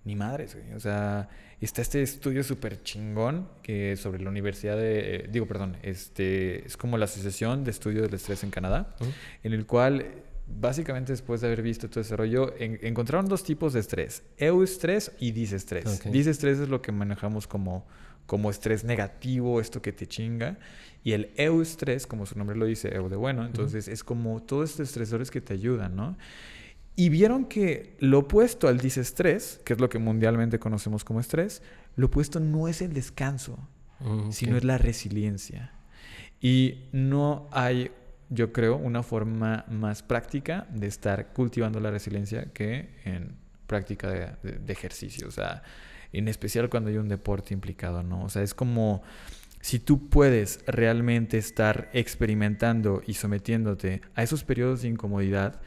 Ni madres, güey. O sea, está este estudio súper chingón que sobre la Universidad de... Eh, digo, perdón, este, es como la Asociación de Estudio del Estrés en Canadá, en el cual básicamente después de haber visto todo ese rollo, encontraron dos tipos de estrés, eustrés y disestrés. Okay. Disestrés es lo que manejamos como como estrés negativo, esto que te chinga. Y el eustrés, como su nombre lo dice, eu de bueno, entonces es como todos estos estresores que te ayudan, ¿no? Y vieron que lo opuesto al disestrés, que es lo que mundialmente conocemos como estrés, lo opuesto no es el descanso, mm, sino es la resiliencia. Y no hay, yo creo, una forma más práctica de estar cultivando la resiliencia que en práctica de, de ejercicio. O sea, en especial cuando hay un deporte implicado, ¿no? O sea, es como si tú puedes realmente estar experimentando y sometiéndote a esos periodos de incomodidad,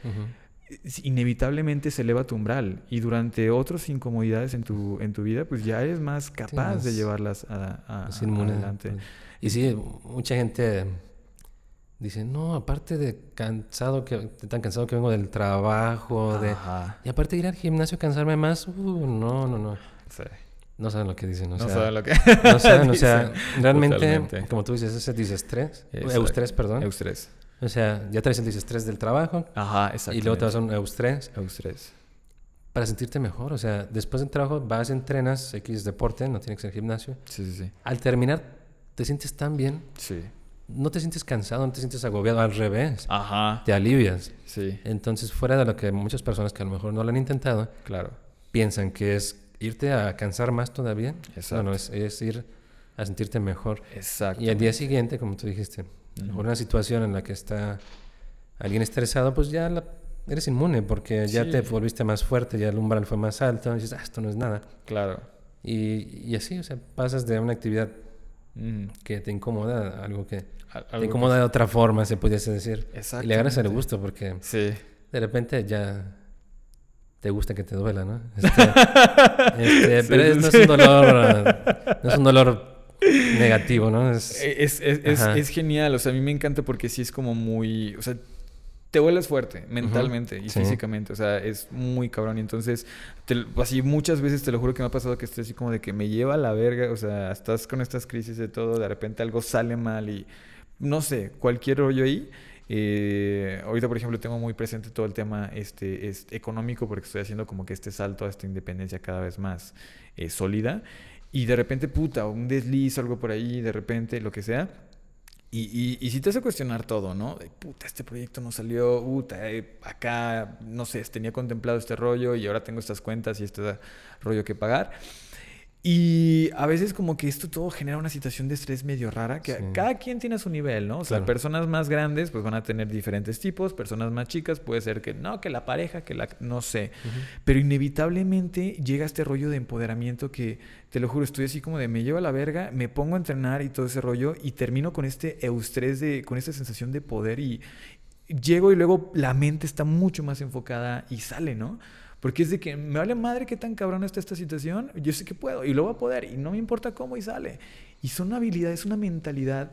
inevitablemente se eleva tu umbral y durante otras incomodidades en tu, en tu vida, pues ya eres más capaz de llevarlas a, adelante. Pues. Y sí, mucha gente dice, no, aparte de cansado, que tan cansado que vengo del trabajo, de, y aparte de ir al gimnasio cansarme más, uh, no, no, no. No saben lo que dicen. no saben lo que No saben, o sea, realmente, como tú dices, ese disestrés, eustrés, perdón. Eustrés. O sea, ya traes el disestrés del trabajo. Ajá, exacto. Y luego te vas a un eustrés. Eustrés. Para sentirte mejor, o sea, después del trabajo vas, entrenas X deporte, no tiene que ser gimnasio. Sí, sí, sí. Al terminar, te sientes tan bien. Sí. No te sientes cansado, no te sientes agobiado, al revés. Ajá. Te alivias. Sí. Entonces, fuera de lo que muchas personas que a lo mejor no lo han intentado, claro. piensan que es irte a cansar más todavía. Exacto. No, no, es, ir a sentirte mejor. Exacto. Y al día siguiente, como tú dijiste, por una situación en la que está alguien estresado, pues ya eres inmune porque ya te volviste más fuerte, ya el umbral fue más alto, y dices, ah, esto no es nada. Claro. Y, y así, o sea, pasas de una actividad que te incomoda algo que te incomoda de otra forma, se pudiese decir. Exacto. Y le agarras el gusto porque sí. de repente ya te gusta que te duela, ¿no? Este, este, pero no es un dolor, no es un dolor negativo, ¿no? Es, es, es, es, genial, o sea, a mí me encanta porque sí es como muy, o sea, te vuelas fuerte mentalmente y físicamente, o sea, es muy cabrón. Y entonces, así muchas veces te lo juro que me ha pasado que estoy así como de que me lleva a la verga, o sea, estás con estas crisis de todo, de repente algo sale mal y no sé, cualquier rollo ahí eh, ahorita, por ejemplo, tengo muy presente todo el tema este, es económico porque estoy haciendo como que este salto a esta independencia cada vez más eh, sólida. Y de repente, puta, un desliz, algo por ahí, de repente, lo que sea. Y, y, si te hace cuestionar todo, ¿no? De, puta, este proyecto no salió, puta, eh, acá, no sé, tenía contemplado este rollo y ahora tengo estas cuentas y este rollo que pagar. Y a veces como que esto todo genera una situación de estrés medio rara, que cada quien tiene su nivel, ¿no? O sea, personas más grandes pues van a tener diferentes tipos, personas más chicas puede ser que no, que la pareja, que la... no sé. Pero inevitablemente llega este rollo de empoderamiento que, te lo juro, estoy así como de me llevo a la verga, me pongo a entrenar y todo ese rollo y termino con este eustrés, de, con esta sensación de poder y llego y luego la mente está mucho más enfocada y sale, ¿no? Porque es de que me vale madre qué tan cabrón está esta situación, yo sé que puedo y lo voy a poder y no me importa cómo y sale. Y son habilidades, una mentalidad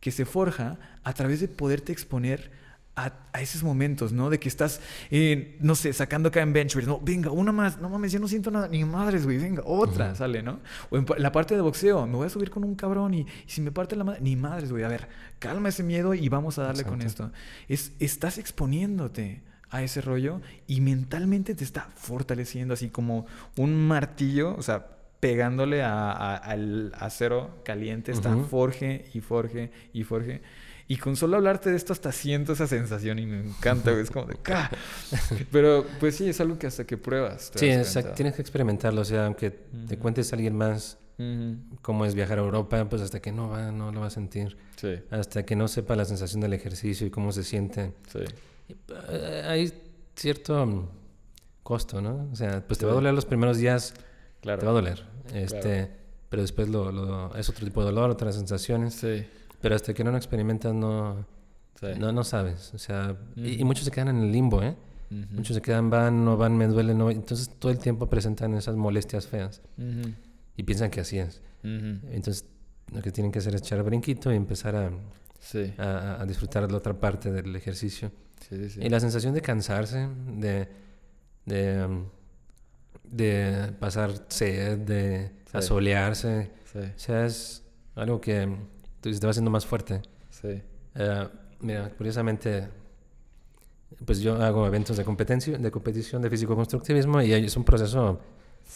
que se forja a través de poderte exponer a, esos momentos, ¿no? De que estás, eh, no sé, sacando acá en no, venga, una más, no mames, ya no siento nada, ni madres, güey, venga, otra, sale, ¿no? O en la parte de boxeo, me voy a subir con un cabrón y, si me parte la madre, ni madres, güey, a ver, calma ese miedo y vamos a darle con esto. Es, estás exponiéndote a ese rollo y mentalmente te está fortaleciendo así como un martillo, o sea, pegándole al acero caliente, está forje y forje y forje. Y con solo hablarte de esto hasta siento esa sensación y me encanta, Es como de ¡ca! Pero pues sí, es algo que hasta que pruebas. sí, tienes que experimentarlo. O sea, aunque te cuentes a alguien más cómo es viajar a Europa, pues hasta que no va, no lo va a sentir. Sí. Hasta que no sepa la sensación del ejercicio y cómo se siente. Sí. Eh, hay cierto mm, costo, ¿no? O sea, pues te va a doler los primeros días. Claro. Te va a doler. Este, Pero después lo, lo, es otro tipo de dolor, otras sensaciones. Sí. Pero hasta que no lo experimentas no, no, no sabes. O sea, y, muchos se quedan en el limbo, ¿eh? Muchos se quedan, van, no van, me duele, no. Entonces todo el tiempo presentan esas molestias feas. Y piensan que así es. Entonces lo que tienen que hacer es echar brinquito y empezar a, a, a, disfrutar de la otra parte del ejercicio. y la sensación de cansarse, de, de, um, de pasar sed, de asolearse. O sea, es algo que se te va haciendo más fuerte. Sí. Eh, mira, curiosamente, pues yo hago eventos de competencia, de competición de físico-constructivismo y es un proceso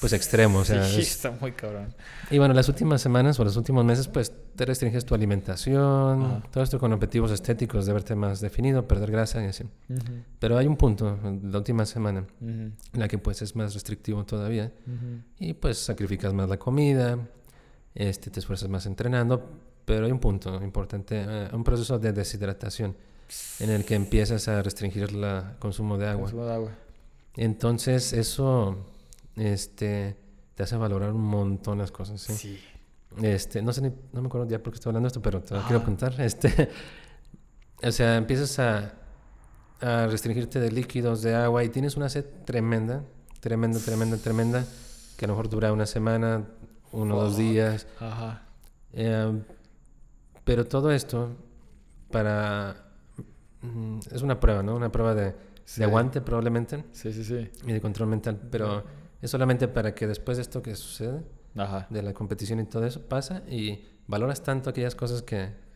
pues extremo. O sea, sí, está muy cabrón. Y bueno, las últimas semanas o los últimos meses, pues te restringes tu alimentación, todo esto con objetivos estéticos de verte más definido, perder grasa y así. Pero hay un punto, la última semana, en la que pues es más restrictivo todavía y pues sacrificas más la comida, este, te esfuerzas más entrenando, pero hay un punto importante, eh, un proceso de deshidratación en el que empiezas a restringir el consumo de agua. Consumo de agua. Entonces eso este, te hace valorar un montón las cosas. Sí. sí. Este, no sé, ni, no me acuerdo ya por qué estoy hablando de esto, pero te lo quiero contar. Este, o sea, empiezas a, a restringirte de líquidos, de agua y tienes una sed tremenda, tremenda, tremenda, tremenda, que a lo mejor dura una semana, uno o dos días. Ajá. Eh, pero todo esto para... Mm, es una prueba, ¿no? Una prueba de, de aguante probablemente. Sí, sí, sí. Y de control mental. Pero es solamente para que después de esto que sucede, Ajá. de la competición y todo eso, pasa y valoras tanto aquellas cosas que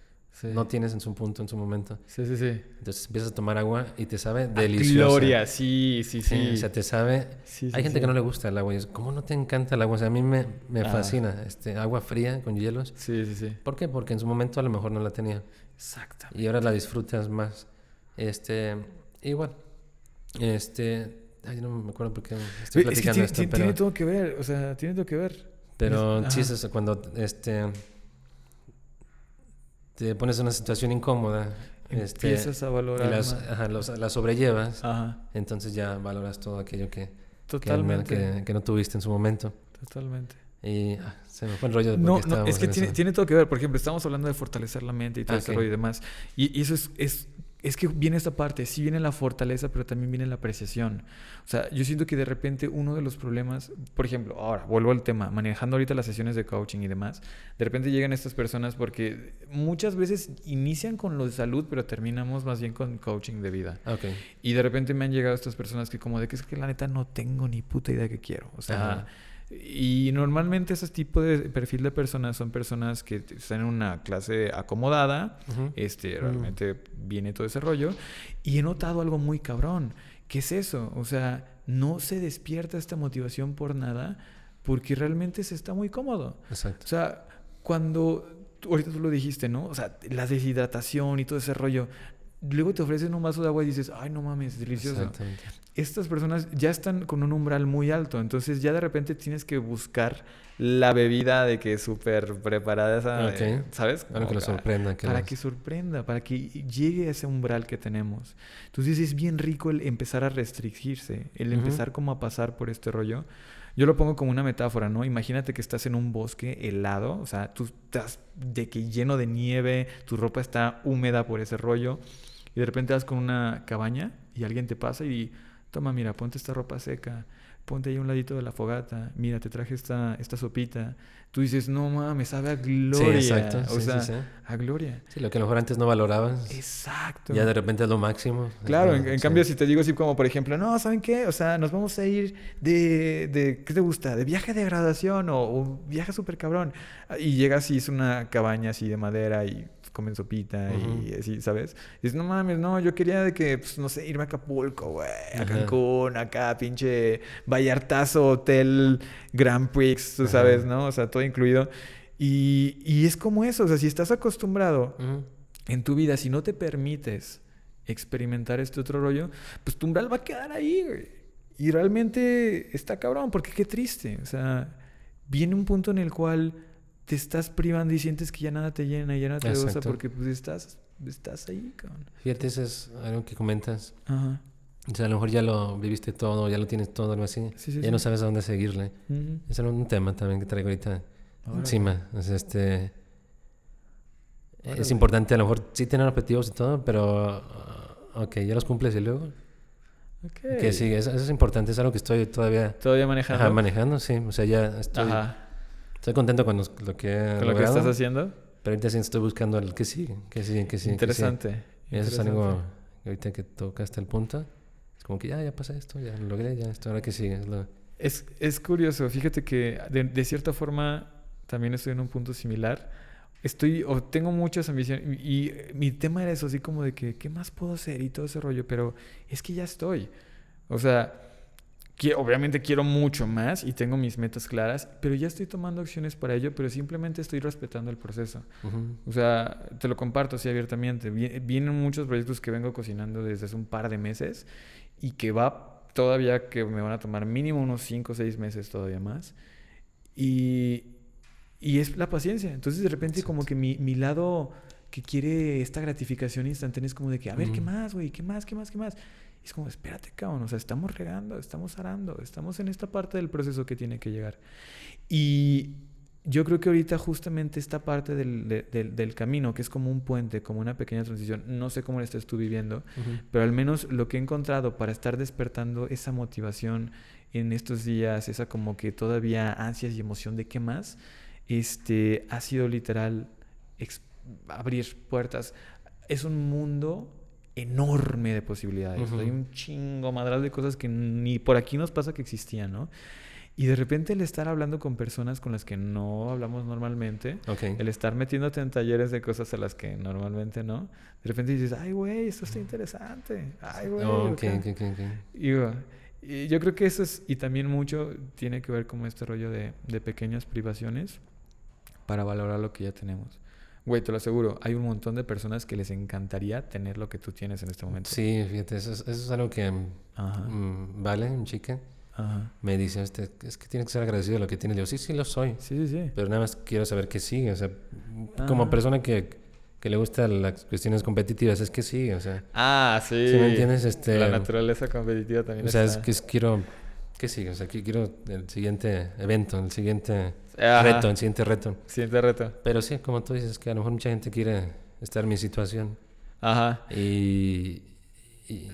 no tienes en su punto, en su momento. Sí, sí, sí. Entonces empiezas a tomar agua y te sabe deliciosa. Gloria, sí, sí, sí. o sea, te sabe... Hay gente que no le gusta el agua y es, ¿cómo no te encanta el agua? O sea, a mí me, me ah. fascina. Este, agua fría con hielos. Sí, sí, sí. ¿Por qué? Porque en su momento a lo mejor no la tenía. Exactamente. Y ahora la disfrutas más. Este, igual. Este, ay, no me acuerdo por qué estoy platicando es que tiene, tiene todo que ver, o sea, tiene todo que ver. Pero sí, es cuando este te pones en una situación incómoda. Este, Empiezas a valorar. Y las, sobrellevas. Entonces ya valoras todo aquello que, que, que, no tuviste en su momento. Totalmente. Y ah, se me fue el rollo de No, no es que tiene, tiene, todo que ver. Por ejemplo, estamos hablando de fortalecer la mente y todo ese rollo y demás. Y, y eso es, es es que viene esta parte, sí viene la fortaleza, pero también viene la apreciación. O sea, yo siento que de repente uno de los problemas, por ejemplo, ahora vuelvo al tema, manejando ahorita las sesiones de coaching y demás, de repente llegan estas personas porque muchas veces inician con lo de salud, pero terminamos más bien con coaching de vida. Okay. Y de repente me han llegado estas personas que como de que es que la neta no tengo ni puta idea que quiero. O sea... Y normalmente ese tipo de perfil de personas son personas que están en una clase acomodada, este, realmente viene todo ese rollo, y he notado algo muy cabrón. ¿Qué es eso? O sea, no se despierta esta motivación por nada porque realmente se está muy cómodo. Exacto. O sea, cuando, ahorita tú lo dijiste, ¿no? O sea, la deshidratación y todo ese rollo, luego te ofrecen un vaso de agua y dices, ay, no mames, delicioso. Estas personas ya están con un umbral muy alto, entonces ya de repente tienes que buscar la bebida de que es súper preparada, esa, ¿sabes? Para que lo sorprenda. para que sorprenda, para que llegue a ese umbral que tenemos. Entonces es bien rico el empezar a restringirse, el empezar como a pasar por este rollo. Yo lo pongo como una metáfora, ¿no? Imagínate que estás en un bosque helado, o sea, tú estás de que lleno de nieve, tu ropa está húmeda por ese rollo y de repente vas con una cabaña y alguien te pasa y toma, mira, ponte esta ropa seca. ponte ahí a un ladito de la fogata, mira, te traje esta, esta sopita. Tú dices, no mames, sabe a gloria. Sí, exacto. O Sí, sea, sí, a gloria. Sí, lo que a lo mejor antes no valorabas, Exacto. ya de repente es lo máximo. Claro, en, cambio, si te digo así como, por ejemplo, no, ¿saben qué? O sea, nos vamos a ir de, de ¿qué te gusta? De viaje de graduación o, o viaje súper cabrón. Y llegas y es una cabaña así de madera y comen sopita y Ujú. así, ¿sabes? Y dices, no mames, no, yo quería de que, pues, no sé, irme a Acapulco, güey, a. Cancún, acá, pinche Vallartazo, Hotel Grand Prix, tú Ajá. sabes, ¿no? O sea, todo incluido. Y, y es como eso, o sea, si estás acostumbrado Ujú. en tu vida, si no te permites experimentar este otro rollo, pues tu umbral va a quedar ahí, güey. Y realmente está cabrón, porque qué triste. O sea, viene un punto en el cual te estás privando y sientes que ya nada te llena, ya nada te Exacto. porque pues estás, estás ahí, cabrón. Fíjate, eso es algo que comentas. Ajá. O sea, a lo mejor ya lo viviste todo, ya lo tienes todo, algo así. Sí, sí, ya sí. no sabes a dónde seguirle. Ujú. Ese era un tema también que traigo ahorita encima. O sea, este... Es importante a lo mejor sí tener objetivos y todo, pero... ah, ok, ya los cumples y luego... Ok. Que sí, eso, eso es importante, es algo que estoy todavía Todavía manejando. ajá, manejando, sí. O sea, ya estoy, Ajá. Estoy contento con los- lo que he Con lo que estás haciendo. Pero ahorita sí estoy buscando el que sigue, que sigue, que sigue. que Interesante. sigue. Y eso es algo que ahorita que tocaste el punto. Es como que ya, ya pasa esto, ya lo logré, ya esto, ahora que sigue. Es lo- Es, es curioso, fíjate que de, de cierta forma también estoy en un punto similar. Estoy, o tengo muchas ambiciones, y, y mi tema era eso, así como de que, ¿qué más puedo hacer? Y todo ese rollo, pero es que ya estoy. O sea, qui- obviamente quiero mucho más y tengo mis metas claras, pero ya estoy tomando acciones para ello, pero simplemente estoy respetando el proceso. Ujú. O sea, te lo comparto así abiertamente. Vi- Vienen muchos proyectos que vengo cocinando desde hace un par de meses y que va todavía que me van a tomar mínimo unos 5 o 6 meses todavía más. Y, y es la paciencia. Entonces de repente como que mi, mi lado que quiere esta gratificación instantánea es como de que, a ver, ¿qué Ujú. más, güey? ¿Qué más? ¿Qué más? ¿Qué más? Y es como, espérate, cabrón. O sea, estamos regando, estamos arando, estamos en esta parte del proceso que tiene que llegar. Y yo creo que ahorita justamente esta parte del, de- del- del camino, que es como un puente, como una pequeña transición, no sé cómo la estás tú viviendo, pero al menos lo que he encontrado para estar despertando esa motivación en estos días, esa como que todavía ansias y emoción de qué más, este, ha sido literal abrir puertas. Es un mundo enorme de posibilidades. Ujú. Hay un chingo madral de cosas que ni por aquí nos pasa que existían, ¿no? Y de repente el estar hablando con personas con las que no hablamos normalmente, Ok. el estar metiéndote en talleres de cosas a las que normalmente no, de repente dices, ay, güey, esto está interesante. Ay, güey. Oh, ok, acá". ok, ok, ok. Y, y yo creo que eso es, y también mucho tiene que ver con este rollo de, de pequeñas privaciones para valorar lo que ya tenemos. Güey, te lo aseguro, hay un montón de personas que les encantaría tener lo que tú tienes en este momento. Sí, fíjate, eso es, eso es algo que Ajá. mm, vale, un chica, Ajá. me dice, este, es que tiene que ser agradecido de lo que tiene. Yo, sí, sí lo soy, Sí, sí, sí. pero nada más quiero saber qué sigue. O sea, como Ajá. persona que, que le gustan las cuestiones competitivas, es que sigue, o sea, Ah, sí. ¿sí me entiendes? Este, La naturaleza competitiva también O sea, es que es- quiero, ¿qué sigue? O sea, que quiero el siguiente evento, el siguiente Ajá. reto, el siguiente reto. Siguiente reto. Pero sí, como tú dices, que a lo mejor mucha gente quiere estar en mi situación. Ajá. Y, y-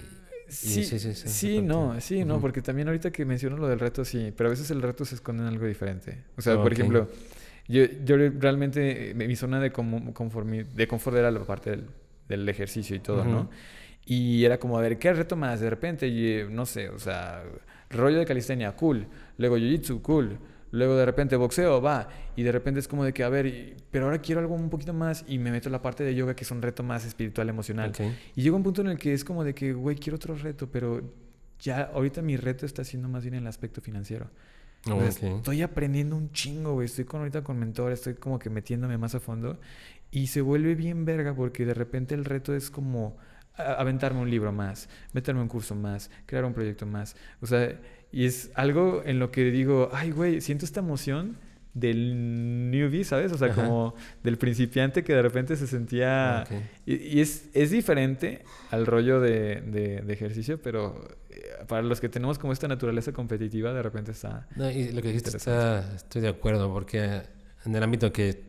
Sí, sí, sí, sí, sí, esa no, sí, no, Ujú. porque también ahorita que menciono lo del reto, sí, pero a veces el reto se esconde en algo diferente. O sea, por ejemplo, yo, yo realmente, eh, mi zona de, conformi- de confort era la parte del, del ejercicio y todo, ¿no? Ujú. Y era como, a ver, ¿qué reto más? De repente, y, eh, no sé, o sea, rollo de calistenia, cool. Luego jiu-jitsu, cool. Luego de repente boxeo, va. Y de repente es como de que, a ver, y- pero ahora quiero algo un poquito más y me meto en la parte de yoga que es un reto más espiritual, emocional. Ok. Y llega un punto en el que es como de que, güey, quiero otro reto, pero ya ahorita mi reto está siendo más bien el aspecto financiero. Oh, O sea, ok. Estoy aprendiendo un chingo, güey. Estoy con, ahorita con mentores, estoy como que metiéndome más a fondo. Y se vuelve bien verga porque de repente el reto es como aventarme un libro más, meterme un curso más, crear un proyecto más. O sea, y es algo en lo que digo, ay, güey, siento esta emoción del newbie, ¿sabes? O sea, Ajá. como del principiante que de repente se sentía... Ok. Y, y es, es diferente al rollo de, de- de ejercicio, pero eh, para los que tenemos como esta naturaleza competitiva, de repente está... No, y lo que dijiste está, estoy de acuerdo, porque en el ámbito que,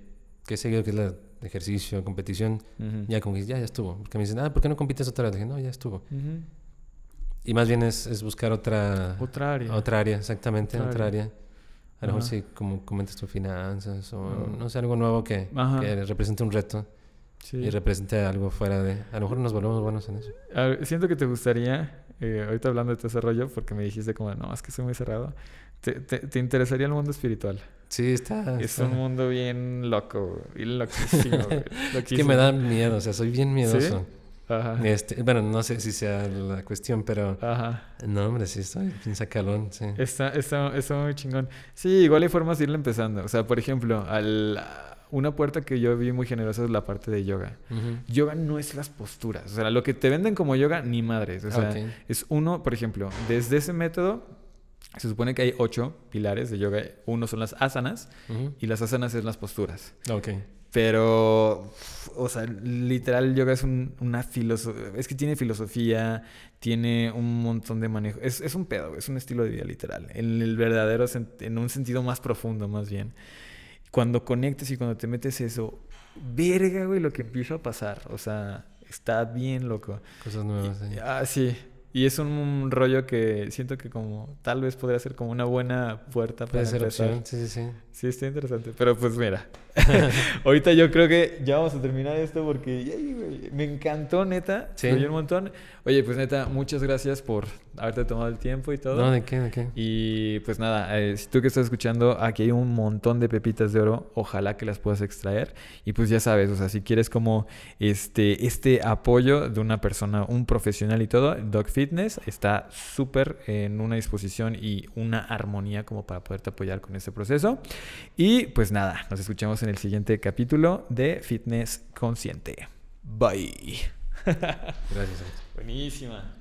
que he seguido, que es la de ejercicio, competición, Ujú. ya como que ya, ya estuvo. Porque me dicen, ah, ¿por qué no compites otra vez? dije, no, ya estuvo. Ujú. Y más bien es, es buscar otra... Otra área. Otra área, exactamente, Otra otra, área. área. A lo mejor sí, como comentas tus finanzas o Ah. no sé, algo nuevo que, que represente un reto Sí. y represente algo fuera de... A lo mejor nos volvemos buenos en eso. Ver, siento que te gustaría, eh, ahorita hablando de todo ese rollo, porque me dijiste como, no, es que soy muy cerrado, te, te, te interesaría el mundo espiritual. Sí, está... Es está- un mundo bien loco, bien loquísimo, güey, Es que me da miedo, o sea, soy bien miedoso. Ajá. Este, bueno, no sé si sea la cuestión, pero... Ajá. No, hombre, sí, estoy bien sacalón, sí. Está, está, está muy chingón. Sí, igual hay formas de irle empezando. O sea, por ejemplo, al, una puerta que yo vi muy generosa es la parte de yoga. Yoga no es las posturas. O sea, lo que te venden como yoga, ni madres. O sea, es uno, por ejemplo, desde ese método, se supone que hay ocho pilares de yoga. Uno son las asanas y las asanas es las posturas. Ok. Pero, o sea, literal, yoga es un- una filosofía. Es que tiene filosofía, tiene un montón de manejo. Es, es un pedo, es un estilo de vida literal. En el verdadero, en un sentido más profundo, más bien. Cuando conectes y cuando te metes eso, verga, güey, lo que empieza a pasar. O sea, está bien loco. Cosas nuevas, sí. Ah, sí. Y es un rollo que siento que como tal vez podría ser como una buena puerta para Puede ser empezar. opción, sí, sí, sí. Sí, está interesante. Pero pues mira, ahorita yo creo que ya vamos a terminar esto porque me encantó, neta. Sí. Un montón. Oye, pues neta, muchas gracias por haberte tomado el tiempo y todo. No, ¿de qué, de qué? Y pues nada, eh, si tú que estás escuchando, aquí hay un montón de pepitas de oro, ojalá que las puedas extraer. Y pues ya sabes, o sea, si quieres como este, este apoyo de una persona, un profesional y todo, Dog Fitness está súper en una disposición y una armonía como para poderte apoyar con este proceso. Y pues nada, nos escuchamos en el siguiente capítulo de Fitness Consciente. Bye. Gracias. Buenísima.